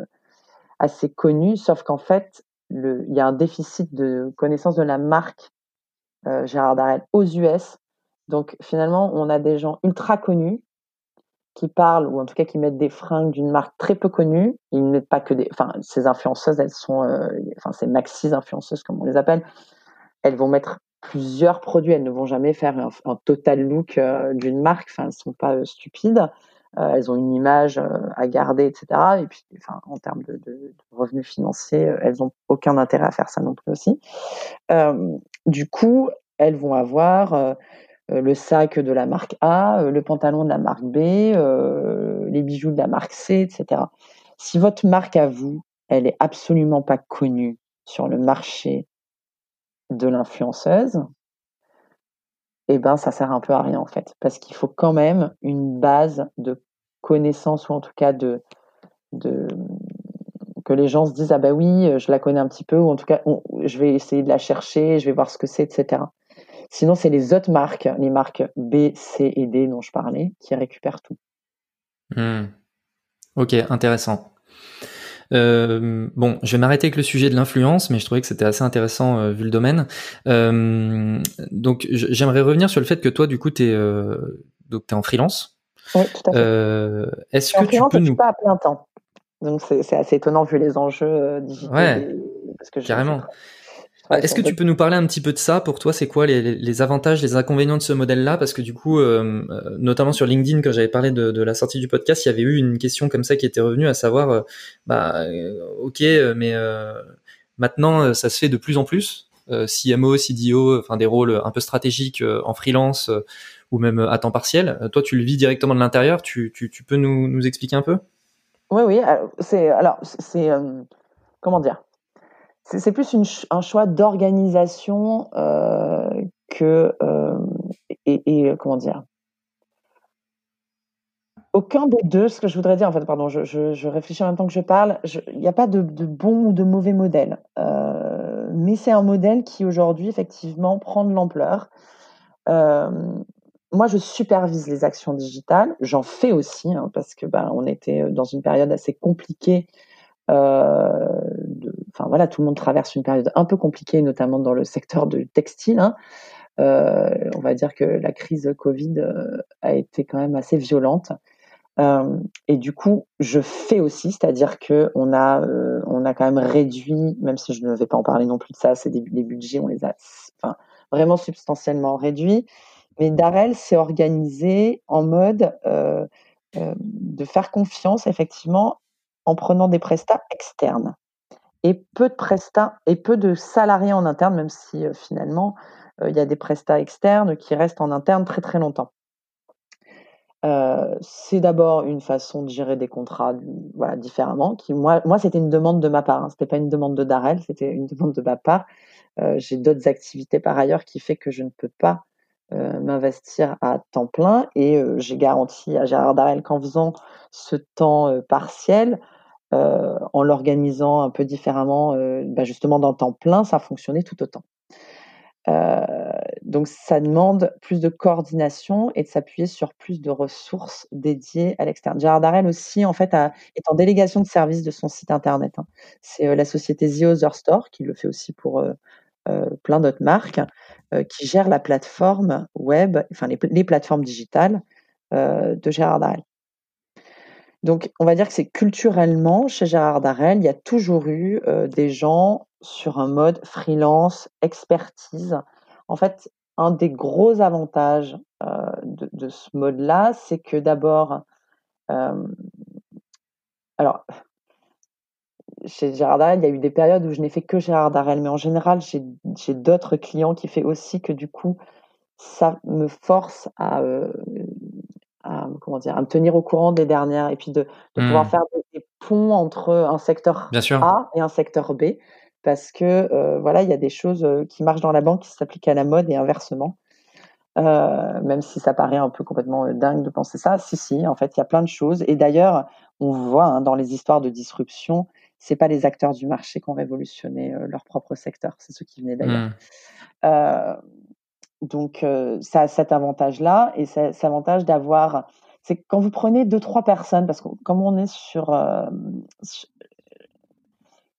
assez connues, sauf qu'en fait, il y a un déficit de connaissance de la marque euh, Gérard Darrel aux US. Donc finalement, on a des gens ultra connus qui parlent ou en tout cas qui mettent des fringues d'une marque très peu connue. Ils ne mettent pas que des, enfin ces influenceuses, elles sont, euh, enfin ces maxis influenceuses comme on les appelle, elles vont mettre plusieurs produits. Elles ne vont jamais faire un, total look euh, d'une marque. Enfin, elles sont pas stupides. elles ont une image à garder, etc. Et puis, en termes de, de revenus financiers, elles ont aucun intérêt à faire ça non plus aussi. Du coup, elles vont avoir euh, euh, le sac de la marque A, euh, le pantalon de la marque B, les bijoux de la marque C, etc. Si votre marque à vous, elle est absolument pas connue sur le marché de l'influenceuse, eh ben ça sert un peu à rien en fait, parce qu'il faut quand même une base de connaissances ou en tout cas de, de que les gens se disent ah bah oui, je la connais un petit peu, ou en tout cas je vais essayer de la chercher, je vais voir ce que c'est, etc. Sinon, c'est les autres marques, les marques B, C et D dont je parlais, qui récupèrent tout. Hmm. Ok, intéressant. Euh, bon, je vais m'arrêter avec le sujet de l'influence, mais je trouvais que c'était assez intéressant euh, vu le domaine. donc, j'aimerais revenir sur le fait que toi, du coup, tu es donc tu es en freelance. Oui, tout à fait. Est-ce que tu peux nous... pas à plein temps. Donc c'est assez étonnant vu les enjeux digitaux. Ouais, parce que carrément. Est-ce que tu peux nous parler un petit peu de ça Pour toi, c'est quoi les, avantages, les inconvénients de ce modèle-là? Parce que du coup, euh, euh, notamment sur LinkedIn, quand j'avais parlé de, la sortie du podcast, il y avait eu une question comme ça qui était revenue, à savoir, euh, bah, ok, mais maintenant, ça se fait de plus en plus. CMO, CDO, enfin des rôles un peu stratégiques en freelance ou même à temps partiel. Toi, tu le vis directement de l'intérieur. Tu, peux nous, nous, expliquer un peu? Oui, oui. C'est alors, c'est comment dire? C'est plus un choix d'organisation euh, que euh, et, euh, comment dire? Aucun des deux, ce que je voudrais dire, en fait, pardon, je, réfléchis en même temps que je parle, il n'y a pas de, bon ou de mauvais modèle. mais c'est un modèle qui aujourd'hui, effectivement, prend de l'ampleur. moi, je supervise les actions digitales. J'en fais aussi, hein, parce que ben, on était dans une période assez compliquée enfin voilà, tout le monde traverse une période un peu compliquée, notamment dans le secteur du textile. Hein. Euh, on va dire que la crise Covid euh, a été quand même assez violente. Euh, et du coup, je fais aussi, c'est-à-dire que on a, on a quand même réduit, même si je ne vais pas en parler non plus de ça, c'est des, budgets, on les a enfin, vraiment substantiellement réduits. Mais Darrell s'est organisé en mode de faire confiance effectivement en prenant des prestats externes et peu de prestats et peu de salariés en interne, même si finalement il y a des prestats externes qui restent en interne très très longtemps. c'est d'abord une façon de gérer des contrats différemment. Moi, c'était une demande de ma part. Hein. C'était pas une demande de Darrell, c'était une demande de ma part. j'ai d'autres activités par ailleurs qui fait que je ne peux pas m'investir à temps plein et j'ai garanti à Gérard Darrell qu'en faisant ce temps partiel, euh, en l'organisant un peu différemment, euh, bah, justement dans temps plein, ça fonctionnait tout autant. Euh, donc ça demande plus de coordination et de s'appuyer sur plus de ressources dédiées à l'externe. Gérard Darrell aussi, en fait, est en délégation de service de son site internet. Hein. C'est la société The Other Store qui le fait aussi pour plein d'autres marques, qui gère la plateforme web, enfin les, plateformes digitales de Gérard Darrell. Donc, on va dire que c'est culturellement, chez Gérard Darrel, il y a toujours eu des gens sur un mode freelance, expertise. En fait, un des gros avantages de, ce mode-là, c'est que d'abord, alors, chez Gérard Darrel, il y a eu des périodes où je n'ai fait que Gérard Darrel, mais en général, j'ai d'autres clients qui font aussi que du coup, ça me force à à, comment dire, à me tenir au courant des dernières et puis de, de pouvoir mmh. faire des, ponts entre un secteur A et un secteur B parce que euh, voilà, il y a des choses euh, qui marchent dans la banque qui s'appliquent à la mode et inversement. Euh, même si ça paraît un peu complètement dingue de penser ça, si si, en fait, il y a plein de choses. Et d'ailleurs, on voit hein, dans les histoires de disruption, c'est pas les acteurs du marché qui ont révolutionné leur propre secteur, c'est ceux qui venaient d'ailleurs. Mmh. Donc, ça a cet avantage-là et cet avantage d'avoir. C'est quand vous prenez deux, trois personnes, parce que comme on est sur,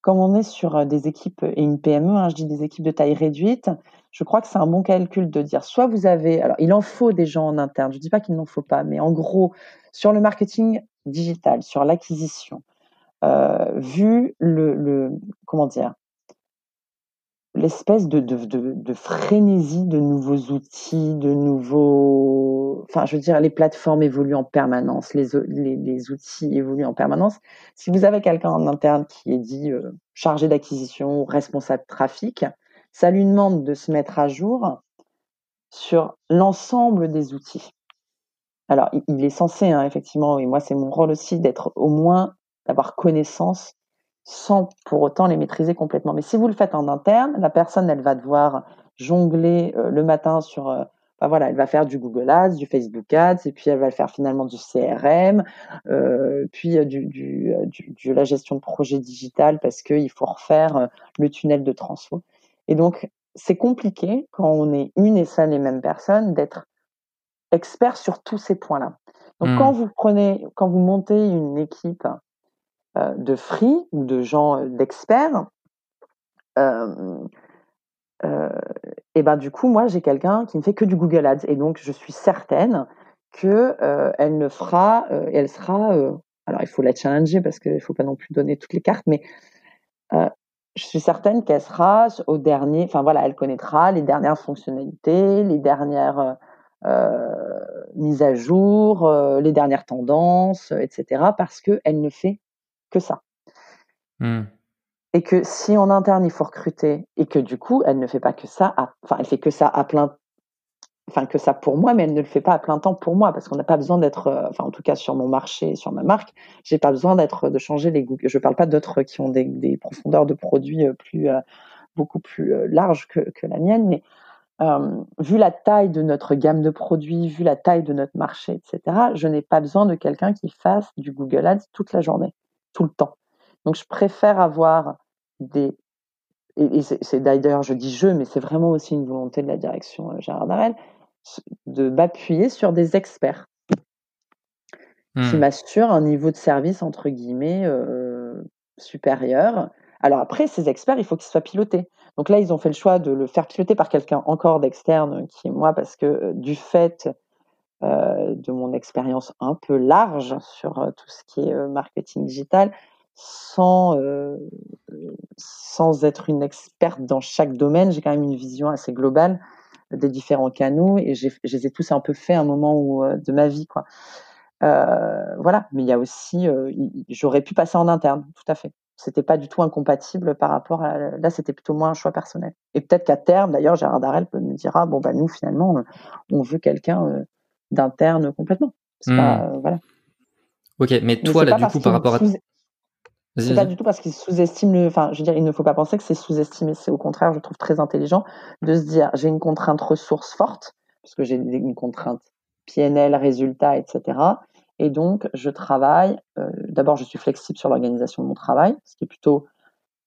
comme on est sur des équipes et une PME, hein, je dis des équipes de taille réduite, je crois que c'est un bon calcul de dire soit vous avez, alors il en faut des gens en interne, je ne dis pas qu'il n'en faut pas, mais en gros, sur le marketing digital, sur l'acquisition, vu le, le, comment dire, l'espèce de, de, de, frénésie de nouveaux outils, de nouveaux... Enfin, je veux dire, les plateformes évoluent en permanence, les, les, outils évoluent en permanence. Si vous avez quelqu'un en interne qui est dit euh, chargé d'acquisition, responsable trafic, ça lui demande de se mettre à jour sur l'ensemble des outils. Alors, il, est censé, hein, effectivement, et moi c'est mon rôle aussi, d'être au moins, d'avoir connaissance sans pour autant les maîtriser complètement. Mais si vous le faites en interne, la personne, elle va devoir jongler euh, le matin sur... Euh, voilà, elle va faire du Google Ads, du Facebook Ads, et puis elle va faire finalement du CRM, euh, puis du, du, du, la gestion de projet digital parce qu'il faut refaire le tunnel de transfo. Et donc, c'est compliqué quand on est une et seule les mêmes personnes d'être expert sur tous ces points-là. Donc, mmh. quand vous prenez, quand vous montez une équipe euh, de free ou de gens euh, d'experts, euh, et ben du coup, moi, j'ai quelqu'un qui ne fait que du Google Ads. Et donc, je suis certaine que elle ne fera, elle sera. alors il faut la challenger parce qu'il ne faut pas non plus donner toutes les cartes, mais je suis certaine qu'elle sera au dernier. Enfin voilà, elle connaîtra les dernières fonctionnalités, les dernières mises à jour, les dernières tendances, etc. Parce qu'elle ne fait que ça. Mmh. Et que si en interne il faut recruter et que du coup elle ne fait pas que ça, enfin elle fait que ça à plein, enfin que ça pour moi, mais elle ne le fait pas à plein temps pour moi parce qu'on n'a pas besoin d'être, euh, enfin en tout cas sur mon marché, sur ma marque, j'ai pas besoin d'être de changer les goûts. Je parle pas d'autres qui ont des, profondeurs de produits euh, plus euh, beaucoup plus larges que, que, la mienne, mais vu la taille de notre gamme de produits, vu la taille de notre marché, etc., je n'ai pas besoin de quelqu'un qui fasse du Google Ads toute la journée, tout le temps. Donc, je préfère avoir des. Et, c'est d'ailleurs, je dis je, mais c'est vraiment aussi une volonté de la direction euh, Gérard Darel, de m'appuyer sur des experts qui mmh. m'assurent un niveau de service, entre guillemets, euh, supérieur. Alors après, ces experts, il faut qu'ils soient pilotés. Donc là, ils ont fait le choix de le faire piloter par quelqu'un encore d'externe, qui est moi, parce que euh, du fait de mon expérience un peu large sur tout ce qui est marketing digital, sans, euh, sans être une experte dans chaque domaine, j'ai quand même une vision assez globale des différents canaux et je les ai tous un peu fait à un moment où, euh, de ma vie. Quoi. Euh, voilà, mais il y a aussi, j'aurais pu passer en interne, tout à fait. C'était pas du tout incompatible par rapport à. Là, c'était plutôt moins un choix personnel. Et peut-être qu'à terme, d'ailleurs, Gérard Darel peut me dire bon, bah, nous, finalement, on veut quelqu'un d'interne complètement. Mmh. Pas, voilà. Ok, mais toi, là, du coup, par rapport à. C'est pas du tout parce qu'il sous-estime le. Enfin, je veux dire, il ne faut pas penser que c'est sous-estimé. C'est au contraire, je trouve très intelligent de se dire j'ai une contrainte ressource forte, parce que j'ai une contrainte PNL, résultat, etc. Et donc, je travaille. Euh, d'abord, je suis flexible sur l'organisation de mon travail, ce qui est plutôt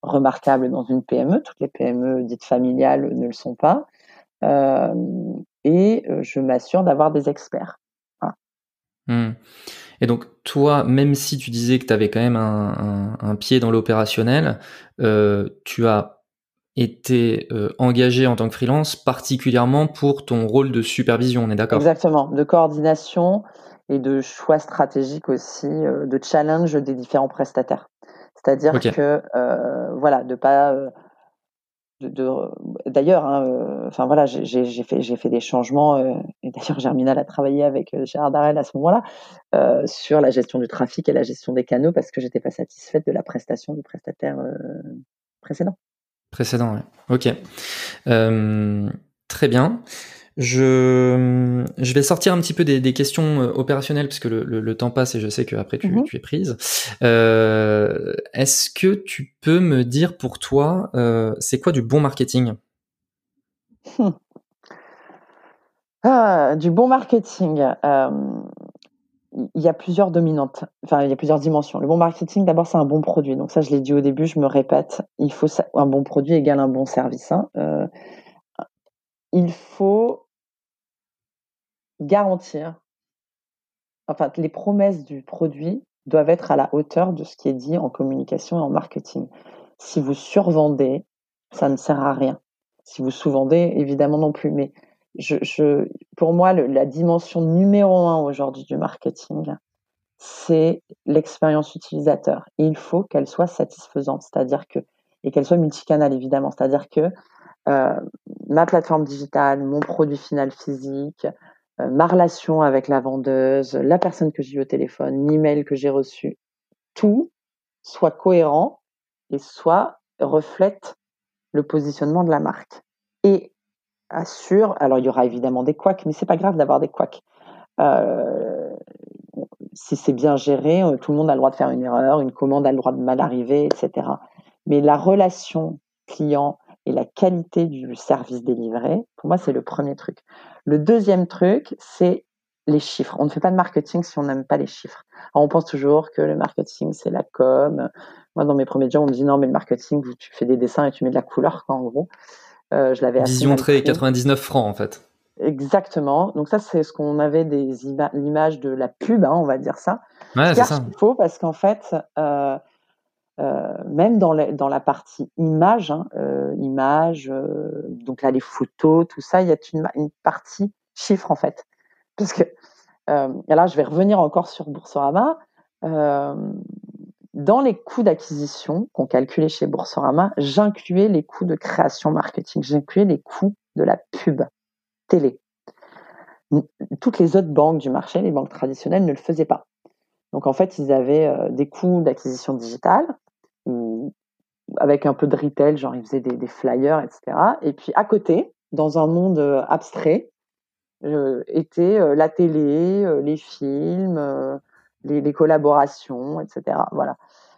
remarquable dans une PME. Toutes les PME dites familiales ne le sont pas. Euh, et euh, je m'assure d'avoir des experts. Voilà. Mmh. Et donc, toi, même si tu disais que tu avais quand même un, pied dans l'opérationnel, euh, tu as été euh, engagé en tant que freelance particulièrement pour ton rôle de supervision, on est d'accord? Exactement, de coordination et de choix stratégique aussi, euh, de challenge des différents prestataires. C'est-à-dire que, voilà, de pas d'ailleurs, hein, euh, enfin j'ai fait, des changements, euh, et d'ailleurs Germinal a travaillé avec euh, Gérard Darel à ce moment-là sur la gestion du trafic et la gestion des canaux parce que j'étais pas satisfaite de la prestation du prestataire précédent. Précédent, oui. Ok. très bien. Je, je vais sortir un petit peu des, des questions euh, opérationnelles puisque le, le, temps passe et je sais qu'après tu, mhm. tu es prise. Euh, Est-ce que tu peux me dire pour toi, euh, c'est quoi du bon marketing? Ah, Du bon marketing. Euh, il y a plusieurs dominantes, enfin il y a plusieurs dimensions. Le bon marketing, d'abord, c'est un bon produit. Donc ça, je l'ai dit au début, je me répète. Il faut un bon produit égale un bon service. Hein. Il faut garantir, enfin, les promesses du produit doivent être à la hauteur de ce qui est dit en communication et en marketing. Si vous survendez, ça ne sert à rien. Si vous sous-vendez, évidemment non plus. Mais je, pour moi, la dimension numéro un aujourd'hui du marketing, c'est l'expérience utilisateur. il faut qu'elle soit satisfaisante, c'est-à-dire que et qu'elle soit multicanale évidemment, c'est-à-dire que euh, ma plateforme digitale, mon produit final physique, ma relation avec la vendeuse, la personne que j'ai eu au téléphone, l'email que j'ai reçu, tout soit cohérent et soit reflète le positionnement de la marque. Et assure, alors il y aura évidemment des couacs, mais c'est pas grave d'avoir des couacs. Euh, si c'est bien géré, euh, tout le monde a le droit de faire une erreur, une commande a le droit de mal arriver, etc. Mais la relation client et la qualité du service délivré, pour moi, c'est le premier truc. Le deuxième truc, c'est les chiffres. On ne fait pas de marketing si on n'aime pas les chiffres. on pense toujours que le marketing, c'est la com. Moi, dans mes premiers jobs, on me dit non, mais le marketing, tu fais des dessins et tu mets de la couleur, quoi, en gros. Euh, je l'avais Vision très 99 francs, en fait. Exactement. Donc ça, c'est ce qu'on avait des l'image de la pub, hein, on va dire ça. Ouais, c'est ça. faut parce qu'en fait, euh, même dans, la partie image, hein, euh, image, euh, donc là les photos, tout ça, il y a une, une partie chiffre en fait, parce que et là, je vais revenir encore sur Boursorama. dans les coûts d'acquisition qu'on calculait chez Boursorama, j'incluais les coûts de création marketing, j'incluais les coûts de la pub télé. Toutes les autres banques du marché, les banques traditionnelles, ne le faisaient pas. Donc en fait, ils avaient des coûts d'acquisition digitale, avec un peu de retail, genre ils faisaient des, flyers, etc. Et puis à côté, dans un monde abstrait, euh, était la télé, les films, les, collaborations, etc. Voilà.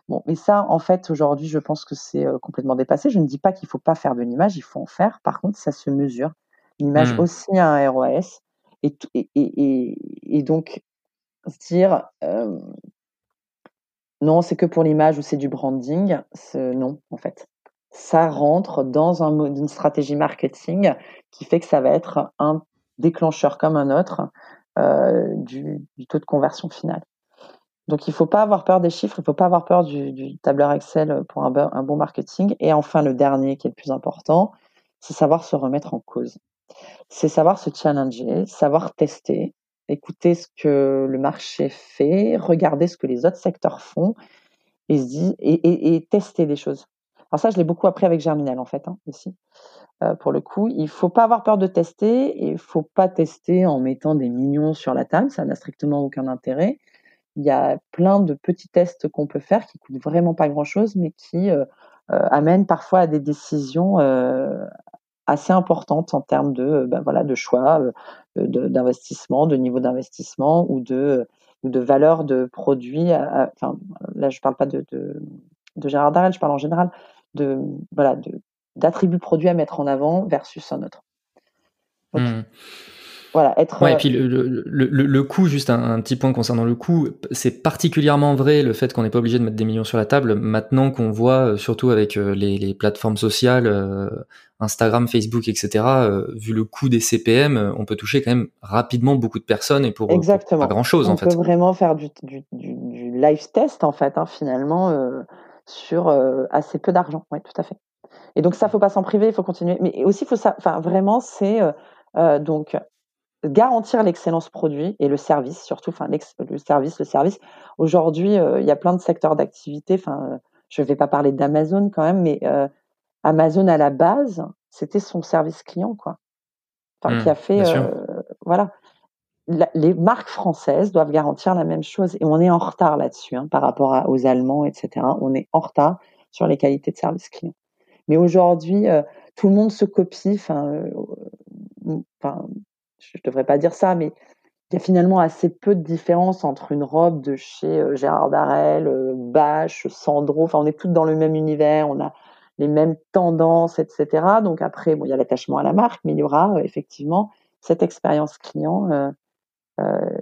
Bon, mais ça, en fait, aujourd'hui, je pense que c'est complètement dépassé. Je ne dis pas qu'il ne faut pas faire de l'image, il faut en faire. Par contre, ça se mesure. L'image mmh. aussi a un ROS. Et, et, et, et donc, se dire, non, c'est que pour l'image ou c'est du branding, non, en fait. Ça rentre dans un, une stratégie marketing qui fait que ça va être un déclencheur comme un autre euh, du, taux de conversion final. Donc il ne faut pas avoir peur des chiffres, il ne faut pas avoir peur du, tableur Excel pour un, bon marketing. Et enfin, le dernier qui est le plus important, c'est savoir se remettre en cause. C'est savoir se challenger, savoir tester, écouter ce que le marché fait, regarder ce que les autres secteurs font et, et, tester des choses. Alors ça, je l'ai beaucoup appris avec Germinal en fait hein. Euh, pour le coup, il faut pas avoir peur de tester et il faut pas tester en mettant des millions sur la table, ça n'a strictement aucun intérêt. Il y a plein de petits tests qu'on peut faire qui coûtent vraiment pas grand-chose, mais qui euh, euh, amènent parfois à des décisions assez importante en termes de, ben voilà, de choix d'investissement, de, niveau d'investissement ou de, de valeur de produits. enfin, là, je ne parle pas de, de, de, Gérard Darrel, je parle en général de voilà d'attributs produits à mettre en avant versus un autre. Mmh. Voilà, être. Ouais, et puis le, le, le, le coût, juste un, petit point concernant le coût, c'est particulièrement vrai le fait qu'on n'est pas obligé de mettre des millions sur la table maintenant qu'on voit, euh, surtout avec euh, les, les plateformes sociales, euh, Instagram, Facebook, etc. vu le coût des CPM, on peut toucher quand même rapidement beaucoup de personnes et pour, Exactement. pas grand chose on en fait. On peut vraiment faire du, du, du, du, live test en fait, hein, finalement, sur assez peu d'argent. Oui, tout à fait. Et donc ça, faut pas s'en priver, il faut continuer. Mais aussi, faut ça, enfin vraiment, c'est donc garantir l'excellence produit et le service, surtout, enfin, le service, le service. Aujourd'hui, euh, il y a plein de secteurs d'activité. Enfin, euh, je ne vais pas parler d'Amazon quand même, mais euh, Amazon à la base, c'était son service client, quoi. Enfin, qui a mmh, fait, voilà. les marques françaises doivent garantir la même chose et on est en retard là-dessus hein, par rapport aux Allemands, etc. On est en retard sur les qualités de service client. Mais aujourd'hui, tout le monde se copie. Enfin je ne devrais pas dire ça, mais il y a finalement assez peu de différence entre une robe de chez euh, Gérard Darel, euh, Bache, Sandro. Enfin, on est toutes dans le même univers, on a les mêmes tendances, etc. Donc après, bon, il y a l'attachement à la marque, mais il y aura euh, effectivement cette expérience client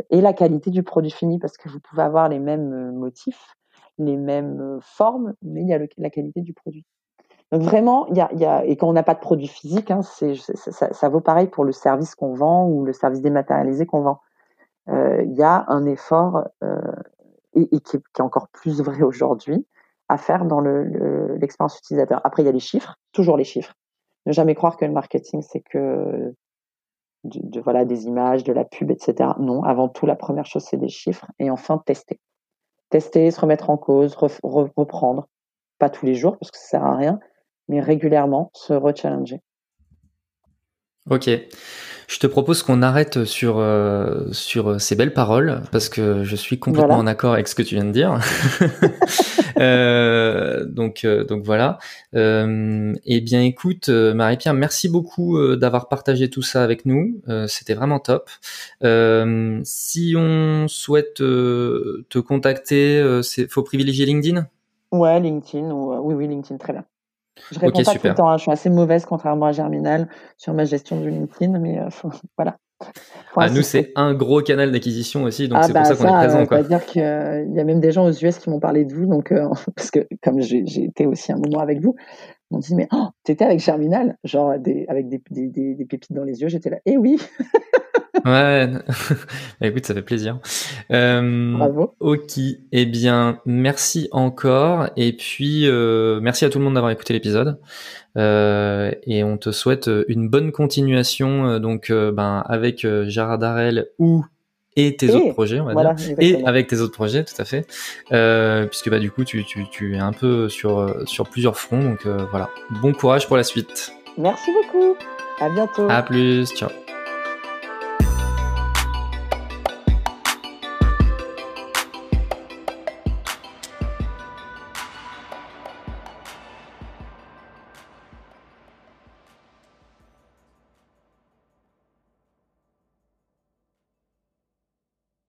et la qualité du produit fini, parce que vous pouvez avoir les mêmes motifs, les mêmes formes, mais il y a la qualité du produit. Donc vraiment, il y a, et quand on n'a pas de produit physique, hein, ça, vaut pareil pour le service qu'on vend ou le service dématérialisé qu'on vend. Euh, il y a un effort euh, et, qui, est, encore plus vrai aujourd'hui à faire dans le, l'expérience utilisateur. Après, il y a les chiffres, toujours les chiffres. Ne jamais croire que le marketing c'est que de, voilà des images, de la pub, etc. Non, avant tout, la première chose c'est des chiffres et enfin tester, tester, se remettre en cause, reprendre, pas tous les jours parce que ça sert à rien, mais régulièrement se rechallenger. Ok. Je te propose qu'on arrête sur euh, sur ces belles paroles parce que je suis complètement en accord avec ce que tu viens de dire. euh, donc euh, donc voilà. Eh bien écoute Marie-Pierre, merci beaucoup d'avoir partagé tout ça avec nous. C'était vraiment top. si on souhaite te contacter, c'est faut privilégier LinkedIn? Ouais, LinkedIn ou oui oui LinkedIn très bien. Je réponds pas tout le temps. Hein. Je suis assez mauvaise, contrairement à Germinal, sur ma gestion du LinkedIn, mais euh, voilà. Ah, nous, c'est un gros canal d'acquisition aussi, donc ah c'est pour bah ça qu'on est présent. Ça veut dire qu'il y a même des gens aux US qui m'ont parlé de vous, donc euh, parce que comme j'ai été aussi un moment avec vous, on dit mais oh, t'étais avec Germinal, genre des, avec des, des, des, pépites dans les yeux, j'étais là. Eh oui. Ouais, bah, écoute, ça fait plaisir. Euh, Bravo. Ok, eh bien, merci encore, et puis euh, merci à tout le monde d'avoir écouté l'épisode, euh, et on te souhaite une bonne continuation, donc ben avec Gérard Darel ou et tes autres projets, on va dire, et avec tes autres projets, tout à fait, euh, puisque bah du coup tu, tu, tu es un peu sur sur plusieurs fronts, donc voilà. Bon courage pour la suite. Merci beaucoup. À bientôt. À plus. Ciao.